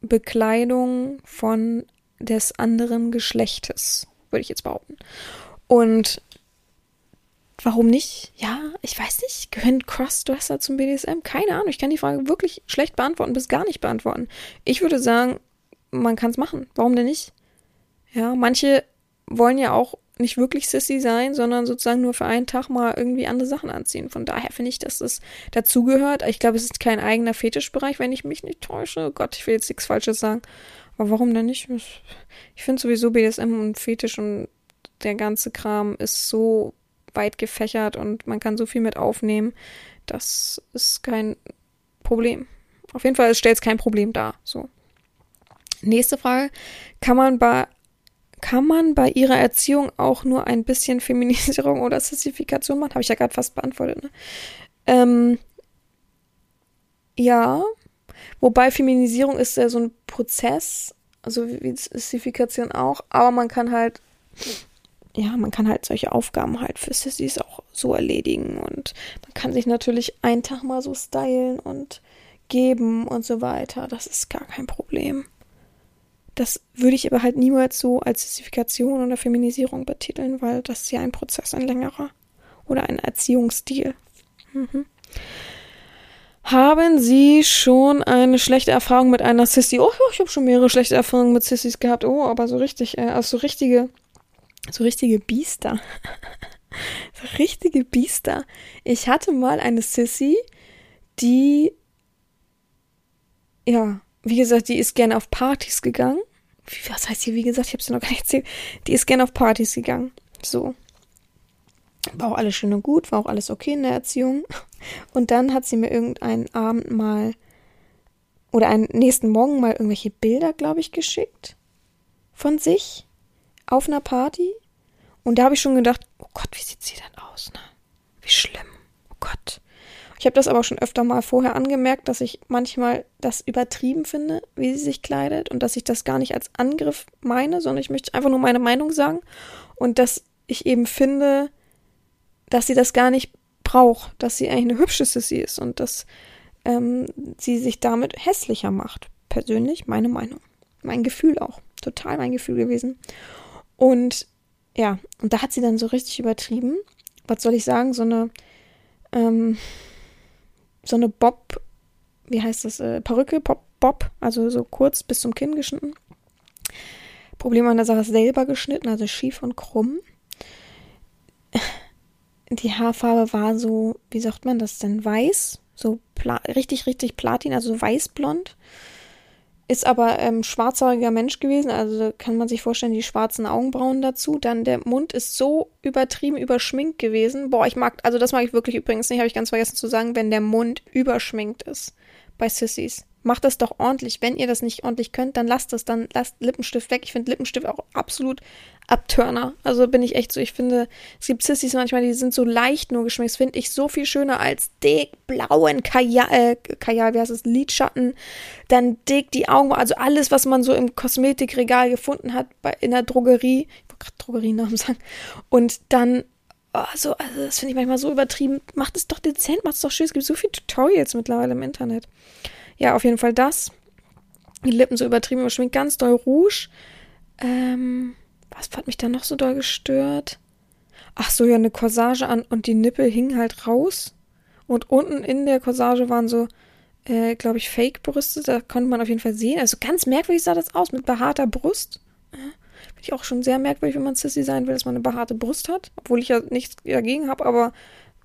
Bekleidung von des anderen Geschlechtes, würde ich jetzt behaupten. Und Warum nicht? Ja, ich weiß nicht. Gehören Crossdresser zum BDSM? Keine Ahnung. Ich kann die Frage wirklich schlecht beantworten bis gar nicht beantworten. Ich würde sagen, man kann es machen. Warum denn nicht? Ja, manche wollen ja auch nicht wirklich Sissy sein, sondern sozusagen nur für einen Tag mal irgendwie andere Sachen anziehen. Von daher finde ich, dass das dazugehört. Ich glaube, es ist kein eigener Fetischbereich, wenn ich mich nicht täusche. Oh Gott, ich will jetzt nichts Falsches sagen. Aber warum denn nicht? Ich finde sowieso BDSM und Fetisch und der ganze Kram ist so weit gefächert und man kann so viel mit aufnehmen. Das ist kein Problem. Auf jeden Fall stellt es kein Problem dar. So. Nächste Frage. Kann man bei kann man bei ihrer Erziehung auch nur ein bisschen Feminisierung oder Sissifikation machen? Habe ich ja gerade fast beantwortet. Ne? Ähm, ja, wobei Feminisierung ist ja so ein Prozess, also wie Sissifikation auch, aber man kann halt, ja, man kann halt solche Aufgaben halt für Sissys auch so erledigen und man kann sich natürlich einen Tag mal so stylen und geben und so weiter. Das ist gar kein Problem. Das würde ich aber halt niemals so als Sissifikation oder Feminisierung betiteln, weil das ist ja ein Prozess, ein längerer. Oder ein Erziehungsstil. Mhm. Haben Sie schon eine schlechte Erfahrung mit einer Sissy? Oh, ich habe schon mehrere schlechte Erfahrungen mit Sissys gehabt. Oh, aber so richtig, äh, also so richtige, so richtige Biester. so richtige Biester. Ich hatte mal eine Sissy, die, ja, wie gesagt, die ist gerne auf Partys gegangen was heißt hier, wie gesagt, ich habe es noch gar nicht erzählt, die ist gerne auf Partys gegangen. So. War auch alles schön und gut, war auch alles okay in der Erziehung. Und dann hat sie mir irgendeinen Abend mal oder einen nächsten Morgen mal irgendwelche Bilder, glaube ich, geschickt von sich auf einer Party. Und da habe ich schon gedacht, oh Gott, wie sieht sie denn aus, ne? Wie schlimm. Oh Gott. Ich habe das aber schon öfter mal vorher angemerkt, dass ich manchmal das übertrieben finde, wie sie sich kleidet und dass ich das gar nicht als Angriff meine, sondern ich möchte einfach nur meine Meinung sagen und dass ich eben finde, dass sie das gar nicht braucht, dass sie eigentlich eine hübsche Sissy ist und dass ähm, sie sich damit hässlicher macht. Persönlich meine Meinung. Mein Gefühl auch. Total mein Gefühl gewesen. Und ja, und da hat sie dann so richtig übertrieben. Was soll ich sagen? So eine, ähm, so eine Bob, wie heißt das, äh, Perücke, Bob, Bob, also so kurz bis zum Kinn geschnitten. Problem an der Sache ist selber geschnitten, also schief und krumm. Die Haarfarbe war so, wie sagt man das denn, weiß, so richtig, richtig Platin, also so weißblond. Ist aber ähm, schwarzhaariger Mensch gewesen, also kann man sich vorstellen, die schwarzen Augenbrauen dazu. Dann der Mund ist so übertrieben überschminkt gewesen. Boah, ich mag, also das mag ich wirklich übrigens nicht, habe ich ganz vergessen zu sagen, wenn der Mund überschminkt ist bei Sissies. Macht das doch ordentlich. Wenn ihr das nicht ordentlich könnt, dann lasst das, dann lasst Lippenstift weg. Ich finde Lippenstift auch absolut Abturner. Also bin ich echt so, ich finde, es gibt Sissies manchmal, die sind so leicht nur geschminkt. Das finde ich so viel schöner als dick blauen Kajal, äh, Kajal, wie heißt es, Lidschatten. Dann dick die Augen, also alles, was man so im Kosmetikregal gefunden hat, bei, in der Drogerie. Ich wollte gerade Drogerienamen sagen. Und dann Oh, so, also das finde ich manchmal so übertrieben. Macht es doch dezent, macht es doch schön. Es gibt so viele Tutorials mittlerweile im Internet. Ja, auf jeden Fall das. Die Lippen so übertrieben überschminkt, ganz doll Rouge. Ähm, was hat mich da noch so doll gestört? Ach so, ja, eine Corsage an und die Nippel hingen halt raus. Und unten in der Corsage waren so, äh, glaube ich, Fake-Brüste. Da konnte man auf jeden Fall sehen. Also ganz merkwürdig sah das aus, mit behaarter Brust. Äh, Finde ich auch schon sehr merkwürdig, wenn man Sissy sein will, dass man eine behaarte Brust hat. Obwohl ich ja nichts dagegen habe, aber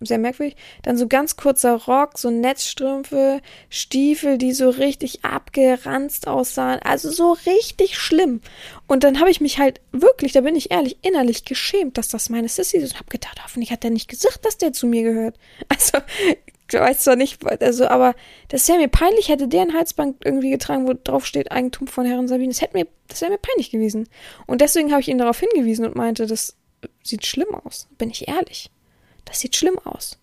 sehr merkwürdig. Dann so ganz kurzer Rock, so Netzstrümpfe, Stiefel, die so richtig abgeranzt aussahen. Also so richtig schlimm. Und dann habe ich mich halt wirklich, da bin ich ehrlich, innerlich geschämt, dass das meine Sissy ist. Und habe gedacht, hoffentlich hat der nicht gesagt, dass der zu mir gehört. Also, ich weiß zwar nicht, also, aber das wäre mir peinlich, hätte der ein Halsband irgendwie getragen, wo drauf steht Eigentum von Herrn Sabine. Das das wäre mir peinlich gewesen. Und deswegen habe ich ihn darauf hingewiesen und meinte, das sieht schlimm aus. Bin ich ehrlich das sieht schlimm aus.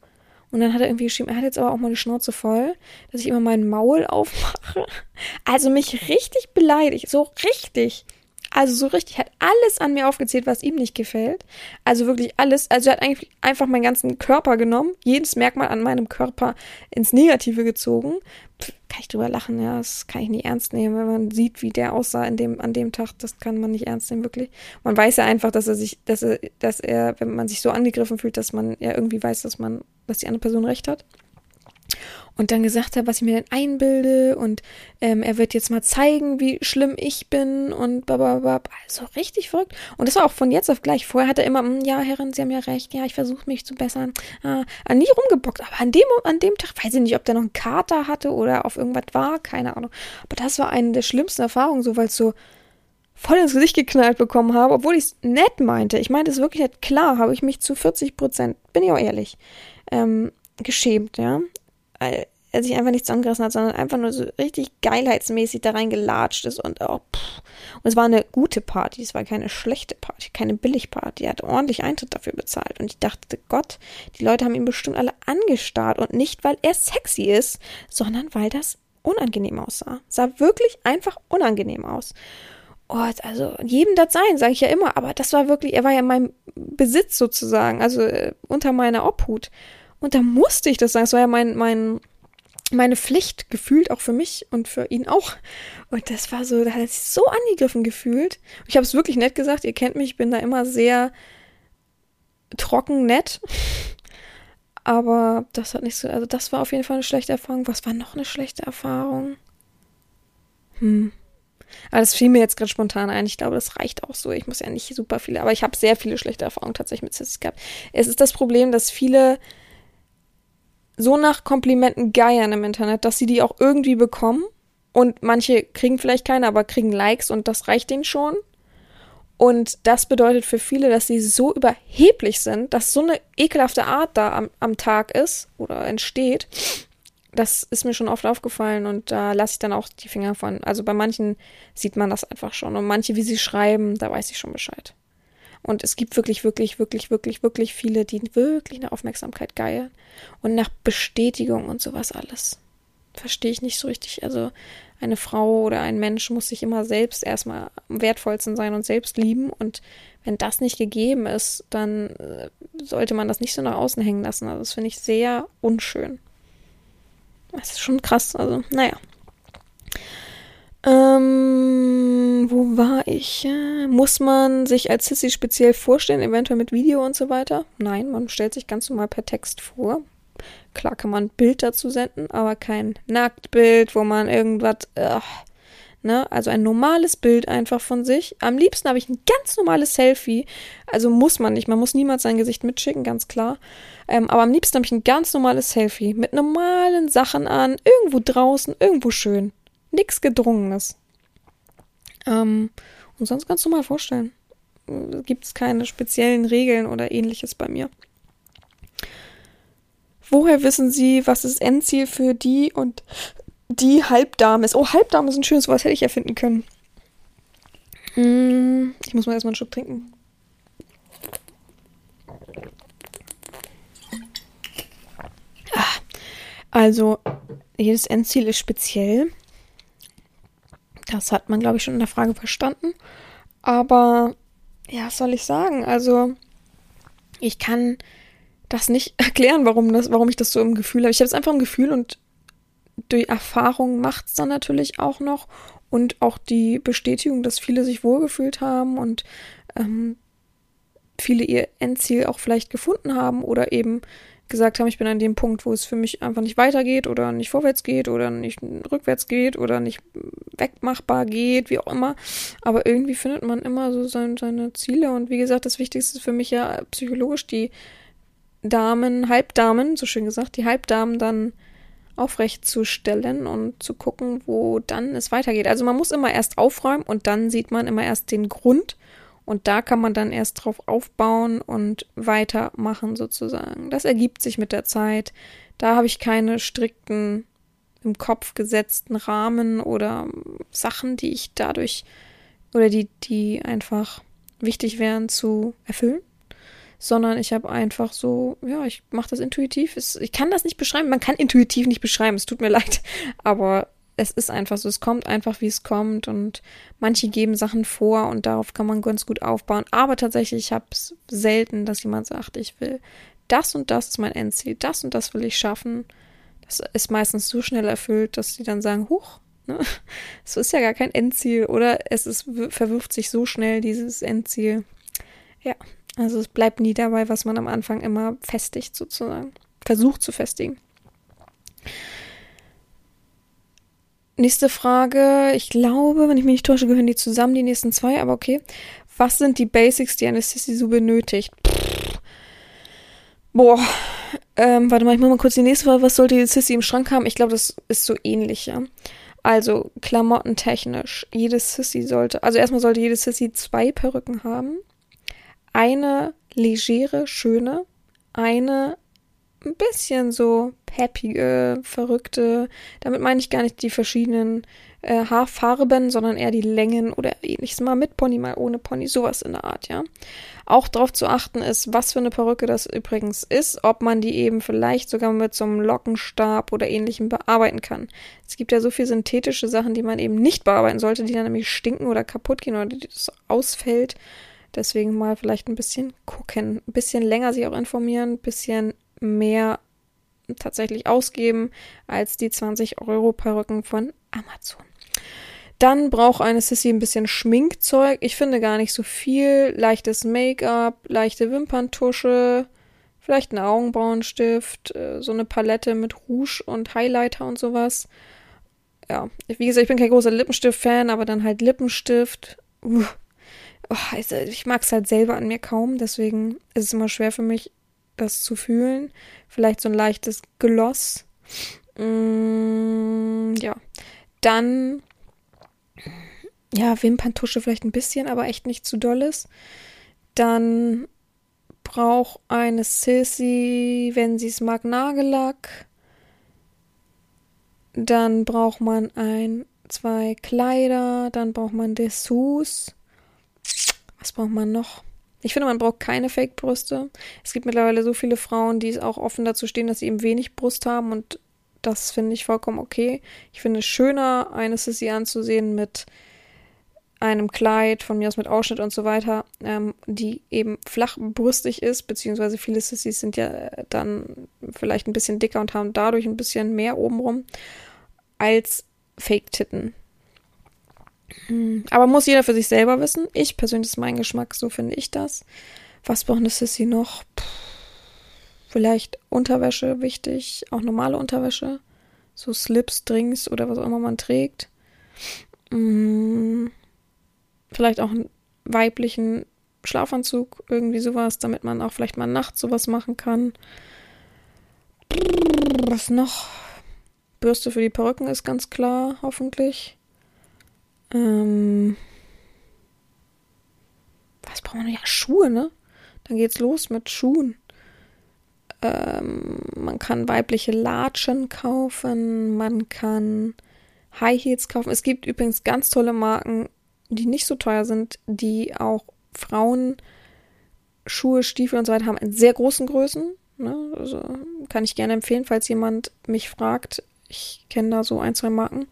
Und dann hat er irgendwie geschrieben, er hat jetzt aber auch mal die Schnauze voll, dass ich immer mein Maul aufmache. Also mich richtig beleidigt, so richtig. Also so richtig, hat alles an mir aufgezählt, was ihm nicht gefällt. Also wirklich alles. Also er hat eigentlich einfach meinen ganzen Körper genommen, jedes Merkmal an meinem Körper ins Negative gezogen. Pff, kann ich drüber lachen, ja, das kann ich nicht ernst nehmen, wenn man sieht, wie der aussah in dem, an dem Tag, das kann man nicht ernst nehmen, wirklich. Man weiß ja einfach, dass er sich, dass er, dass er, wenn man sich so angegriffen fühlt, dass man ja irgendwie weiß, dass man, dass die andere Person recht hat. Und dann gesagt habe, was ich mir denn einbilde und ähm, er wird jetzt mal zeigen, wie schlimm ich bin und bababab. Also richtig verrückt. Und das war auch von jetzt auf gleich. Vorher hat er immer, hm, ja, Herrin, Sie haben ja recht, ja, ich versuche mich zu bessern. Ah, nie rumgebockt, aber an dem, an dem Tag, weiß ich nicht, ob der noch einen Kater hatte oder auf irgendwas war, keine Ahnung. Aber das war eine der schlimmsten Erfahrungen, so, weil es so voll ins Gesicht geknallt bekommen habe, obwohl ich es nett meinte. Ich meinte es wirklich nett. Klar habe ich mich zu 40 Prozent, bin ich auch ehrlich, ähm, geschämt, ja weil er sich einfach nichts angerissen hat, sondern einfach nur so richtig geilheitsmäßig da reingelatscht ist und auch, pff. und es war eine gute Party, es war keine schlechte Party, keine Billigparty. Er hat ordentlich Eintritt dafür bezahlt und ich dachte, Gott, die Leute haben ihn bestimmt alle angestarrt und nicht, weil er sexy ist, sondern weil das unangenehm aussah. Sah wirklich einfach unangenehm aus. Oh, also jedem das sein, sage ich ja immer, aber das war wirklich, er war ja in meinem Besitz sozusagen, also äh, unter meiner Obhut. Und da musste ich das sagen. Es war ja mein, mein, meine Pflicht gefühlt, auch für mich und für ihn auch. Und das war so, da hat er sich so angegriffen gefühlt. Ich habe es wirklich nett gesagt, ihr kennt mich, ich bin da immer sehr trocken nett. Aber das hat nicht so, also das war auf jeden Fall eine schlechte Erfahrung. Was war noch eine schlechte Erfahrung? Hm. Aber das fiel mir jetzt gerade spontan ein. Ich glaube, das reicht auch so. Ich muss ja nicht super viele, aber ich habe sehr viele schlechte Erfahrungen tatsächlich mit Sissys gehabt. Es ist das Problem, dass viele so nach Komplimenten geiern im Internet, dass sie die auch irgendwie bekommen. Und manche kriegen vielleicht keine, aber kriegen Likes und das reicht ihnen schon. Und das bedeutet für viele, dass sie so überheblich sind, dass so eine ekelhafte Art da am, am Tag ist oder entsteht. Das ist mir schon oft aufgefallen und da lasse ich dann auch die Finger von. Also bei manchen sieht man das einfach schon. Und manche, wie sie schreiben, da weiß ich schon Bescheid. Und es gibt wirklich, wirklich, wirklich, wirklich, wirklich viele, die wirklich eine Aufmerksamkeit geiern. Und nach Bestätigung und sowas alles. Verstehe ich nicht so richtig. Also eine Frau oder ein Mensch muss sich immer selbst erstmal am wertvollsten sein und selbst lieben. Und wenn das nicht gegeben ist, dann äh, sollte man das nicht so nach außen hängen lassen. Also das finde ich sehr unschön. Das ist schon krass. Also, naja. Ähm, wo war ich? Muss man sich als Sissy speziell vorstellen, eventuell mit Video und so weiter? Nein, man stellt sich ganz normal per Text vor. Klar kann man ein Bild dazu senden, aber kein Nacktbild, wo man irgendwas, ach, ne, also ein normales Bild einfach von sich. Am liebsten habe ich ein ganz normales Selfie. Also muss man nicht, man muss niemals sein Gesicht mitschicken, ganz klar. Ähm, aber am liebsten habe ich ein ganz normales Selfie mit normalen Sachen an, irgendwo draußen, irgendwo schön nichts Gedrungenes. Ähm, und sonst kannst du mal vorstellen. Gibt es keine speziellen Regeln oder ähnliches bei mir. Woher wissen Sie, was das Endziel für die und die Halbdame ist? Oh, Halbdame ist ein schönes Wort, hätte ich erfinden können. Hm, ich muss mal erstmal einen Schluck trinken. Ah, also, jedes Endziel ist speziell. Das hat man, glaube ich, schon in der Frage verstanden. Aber ja, was soll ich sagen? Also, ich kann das nicht erklären, warum, das, warum ich das so im Gefühl habe. Ich habe es einfach im Gefühl und die Erfahrung macht es dann natürlich auch noch. Und auch die Bestätigung, dass viele sich wohlgefühlt haben und ähm, viele ihr Endziel auch vielleicht gefunden haben oder eben gesagt haben, ich bin an dem Punkt, wo es für mich einfach nicht weitergeht oder nicht vorwärts geht oder nicht rückwärts geht oder nicht wegmachbar geht, wie auch immer. Aber irgendwie findet man immer so sein, seine Ziele. Und wie gesagt, das Wichtigste ist für mich ja psychologisch die Damen, Halbdamen, so schön gesagt, die Halbdamen dann aufrecht zu stellen und zu gucken, wo dann es weitergeht. Also man muss immer erst aufräumen und dann sieht man immer erst den Grund und da kann man dann erst drauf aufbauen und weitermachen sozusagen. Das ergibt sich mit der Zeit. Da habe ich keine strikten im Kopf gesetzten Rahmen oder Sachen, die ich dadurch oder die, die einfach wichtig wären zu erfüllen, sondern ich habe einfach so, ja, ich mache das intuitiv. Ich kann das nicht beschreiben. Man kann intuitiv nicht beschreiben. Es tut mir leid, aber es ist einfach so, es kommt einfach, wie es kommt und manche geben Sachen vor und darauf kann man ganz gut aufbauen. Aber tatsächlich, ich habe es selten, dass jemand sagt, ich will das und das ist mein Endziel, das und das will ich schaffen. Das ist meistens so schnell erfüllt, dass sie dann sagen, huch, ne? es ist ja gar kein Endziel oder es ist, verwirft sich so schnell dieses Endziel. Ja, also es bleibt nie dabei, was man am Anfang immer festigt sozusagen, versucht zu festigen. Nächste Frage. Ich glaube, wenn ich mich nicht täusche, gehören die zusammen, die nächsten zwei, aber okay. Was sind die Basics, die eine Sissy so benötigt? Boah. Ähm, warte mal, ich muss mal kurz die nächste Frage. Was sollte die Sissy im Schrank haben? Ich glaube, das ist so ähnlich, ja. Also, klamottentechnisch. Jede Sissy sollte, also erstmal sollte jede Sissy zwei Perücken haben. Eine legere, schöne. Eine ein bisschen so peppige, verrückte. Damit meine ich gar nicht die verschiedenen äh, Haarfarben, sondern eher die Längen oder ähnliches. Mal mit Pony, mal ohne Pony, sowas in der Art, ja. Auch darauf zu achten ist, was für eine Perücke das übrigens ist, ob man die eben vielleicht sogar mit so einem Lockenstab oder ähnlichem bearbeiten kann. Es gibt ja so viele synthetische Sachen, die man eben nicht bearbeiten sollte, die dann nämlich stinken oder kaputt gehen oder das ausfällt. Deswegen mal vielleicht ein bisschen gucken, ein bisschen länger sich auch informieren, ein bisschen mehr tatsächlich ausgeben als die 20 Euro Perücken von Amazon. Dann braucht eine Sissy ein bisschen Schminkzeug. Ich finde gar nicht so viel. Leichtes Make-up, leichte Wimperntusche, vielleicht einen Augenbrauenstift, äh, so eine Palette mit Rouge und Highlighter und sowas. Ja, wie gesagt, ich bin kein großer Lippenstift-Fan, aber dann halt Lippenstift. Oh, also ich mag es halt selber an mir kaum, deswegen ist es immer schwer für mich, das zu fühlen. Vielleicht so ein leichtes Gloss. Mm, ja. Dann, ja, Wimperntusche vielleicht ein bisschen, aber echt nicht zu dolles. Dann braucht eine Sissy, wenn sie es mag, Nagellack. Dann braucht man ein, zwei Kleider. Dann braucht man Dessous. Was braucht man noch? Ich finde, man braucht keine Fake-Brüste. Es gibt mittlerweile so viele Frauen, die auch offen dazu stehen, dass sie eben wenig Brust haben und das finde ich vollkommen okay. Ich finde es schöner, eine Sissy anzusehen mit einem Kleid, von mir aus mit Ausschnitt und so weiter, ähm, die eben flachbrüstig ist, beziehungsweise viele Sissys sind ja dann vielleicht ein bisschen dicker und haben dadurch ein bisschen mehr obenrum als Fake-Titten. Hm, aber muss jeder für sich selber wissen. Ich persönlich ist mein Geschmack, so finde ich das. Was braucht eine Sissy noch? Puh, vielleicht Unterwäsche wichtig, auch normale Unterwäsche. So Slips, Drinks oder was auch immer man trägt. Hm, vielleicht auch einen weiblichen Schlafanzug, irgendwie sowas, damit man auch vielleicht mal nachts sowas machen kann. Was noch? Bürste für die Perücken ist ganz klar, hoffentlich. Ähm, was brauchen wir? Ja, Schuhe, ne? Dann geht's los mit Schuhen. Ähm, man kann weibliche Latschen kaufen, man kann High Heels kaufen. Es gibt übrigens ganz tolle Marken, die nicht so teuer sind, die auch Frauen Schuhe, Stiefel und so weiter haben in sehr großen Größen. Ne? Also kann ich gerne empfehlen, falls jemand mich fragt. Ich kenne da so ein, zwei Marken.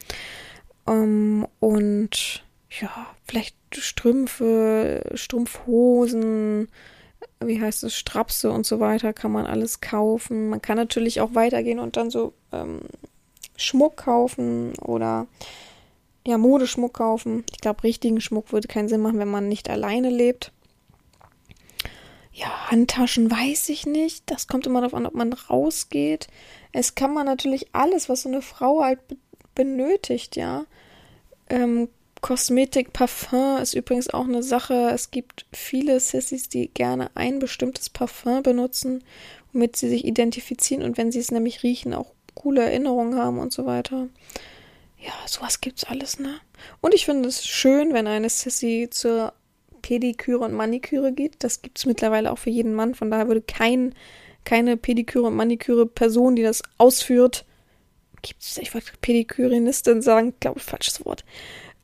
Ähm, und ja, vielleicht Strümpfe, Strumpfhosen, wie heißt es, Strapse und so weiter kann man alles kaufen. Man kann natürlich auch weitergehen und dann so ähm, Schmuck kaufen oder ja, Modeschmuck kaufen. Ich glaube, richtigen Schmuck würde keinen Sinn machen, wenn man nicht alleine lebt. Ja, Handtaschen weiß ich nicht. Das kommt immer darauf an, ob man rausgeht. Es kann man natürlich alles, was so eine Frau halt benötigt, ja. Ähm, Kosmetik, Parfum ist übrigens auch eine Sache. Es gibt viele Sissys, die gerne ein bestimmtes Parfum benutzen, womit sie sich identifizieren und wenn sie es nämlich riechen, auch coole Erinnerungen haben und so weiter. Ja, sowas gibt's alles, ne? Und ich finde es schön, wenn eine Sissy zur Pediküre und Maniküre geht. Das gibt's mittlerweile auch für jeden Mann. Von daher würde kein, keine Pediküre und Maniküre Person, die das ausführt, gibt es, ich wollte Pedikürinistin sagen, glaube ich, falsches Wort.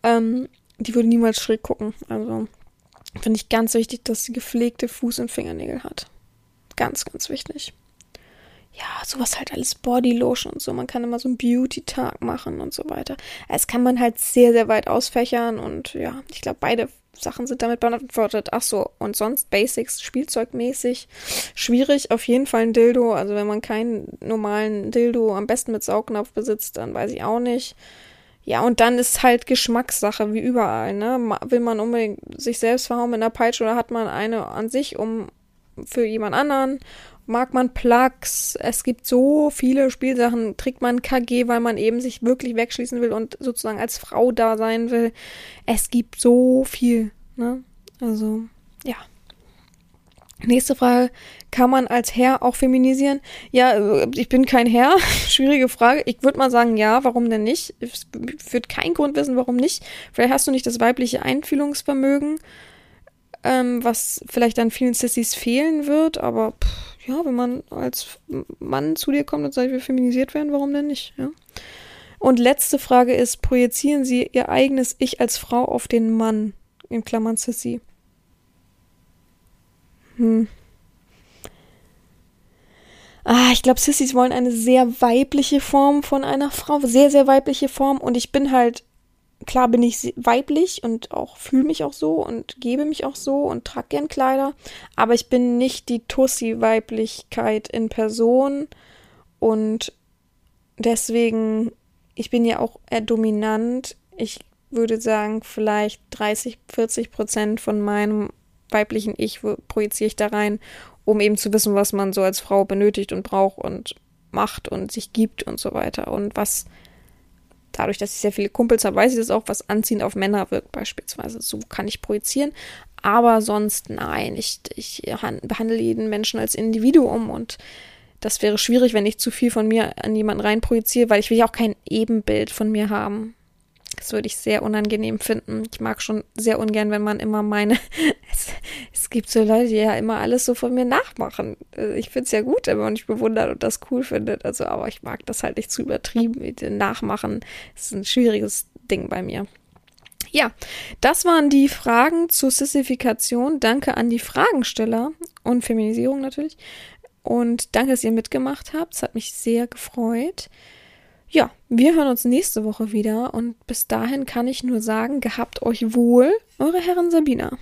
Ähm, die würde niemals schräg gucken. Also finde ich ganz wichtig, dass sie gepflegte Fuß- und Fingernägel hat. Ganz, ganz wichtig. Ja, sowas halt alles Bodylotion und so. Man kann immer so einen Beauty-Tag machen und so weiter. Es kann man halt sehr, sehr weit ausfächern und ja, ich glaube, beide Sachen sind damit beantwortet. Ach so, und sonst Basics, Spielzeugmäßig. Schwierig, auf jeden Fall ein Dildo. Also wenn man keinen normalen Dildo am besten mit Saugnapf besitzt, dann weiß ich auch nicht. Ja, und dann ist halt Geschmackssache, wie überall, ne? Will man unbedingt sich selbst verhauen mit einer Peitsche oder hat man eine an sich, um für jemand anderen? Mag man Plugs. Es gibt so viele Spielsachen. Trägt man KG, weil man eben sich wirklich wegschließen will und sozusagen als Frau da sein will. Es gibt so viel. Ne? Also, ja. Nächste Frage. Kann man als Herr auch feminisieren? Ja, äh, ich bin kein Herr. Schwierige Frage. Ich würde mal sagen, ja, warum denn nicht? Ich würde keinen Grund wissen, warum nicht. Vielleicht hast du nicht das weibliche Einfühlungsvermögen, ähm, was vielleicht an vielen Sissys fehlen wird, aber pff, ja, wenn man als Mann zu dir kommt und sagt, wir feminisiert werden, warum denn nicht? Ja. Und letzte Frage ist, projizieren Sie Ihr eigenes Ich als Frau auf den Mann? In Klammern Sissy. Hm. Ah, ich glaube, Sissys wollen eine sehr weibliche Form von einer Frau, sehr, sehr weibliche Form. Und ich bin halt, klar bin ich weiblich und auch fühle mich auch so und gebe mich auch so und trage gern Kleider. Aber ich bin nicht die Tussi-Weiblichkeit in Person. Und deswegen, ich bin ja auch eher dominant. Ich würde sagen, vielleicht 30, 40 Prozent von meinem weiblichen Ich projiziere ich da rein, um eben zu wissen, was man so als Frau benötigt und braucht und macht und sich gibt und so weiter. Und was dadurch, dass ich sehr viele Kumpels habe, weiß ich das auch, was anziehend auf Männer wirkt, beispielsweise. So kann ich projizieren. Aber sonst nein, ich, ich behandle jeden Menschen als Individuum und das wäre schwierig, wenn ich zu viel von mir an jemanden reinprojiziere, weil ich will ja auch kein Ebenbild von mir haben. Das würde ich sehr unangenehm finden. Ich mag schon sehr ungern, wenn man immer meine. es, es, gibt so Leute, die ja immer alles so von mir nachmachen. Äh, ich finde es ja gut, wenn man mich bewundert und das cool findet. Also, aber ich mag das halt nicht zu übertrieben mit dem Nachmachen. Das ist ein schwieriges Ding bei mir. Ja, das waren die Fragen zur Sissifikation. Danke an die Fragensteller und Feminisierung natürlich. Und danke, dass ihr mitgemacht habt. Es hat mich sehr gefreut. Ja, wir hören uns nächste Woche wieder und bis dahin kann ich nur sagen, gehabt euch wohl, eure Herren Sabina.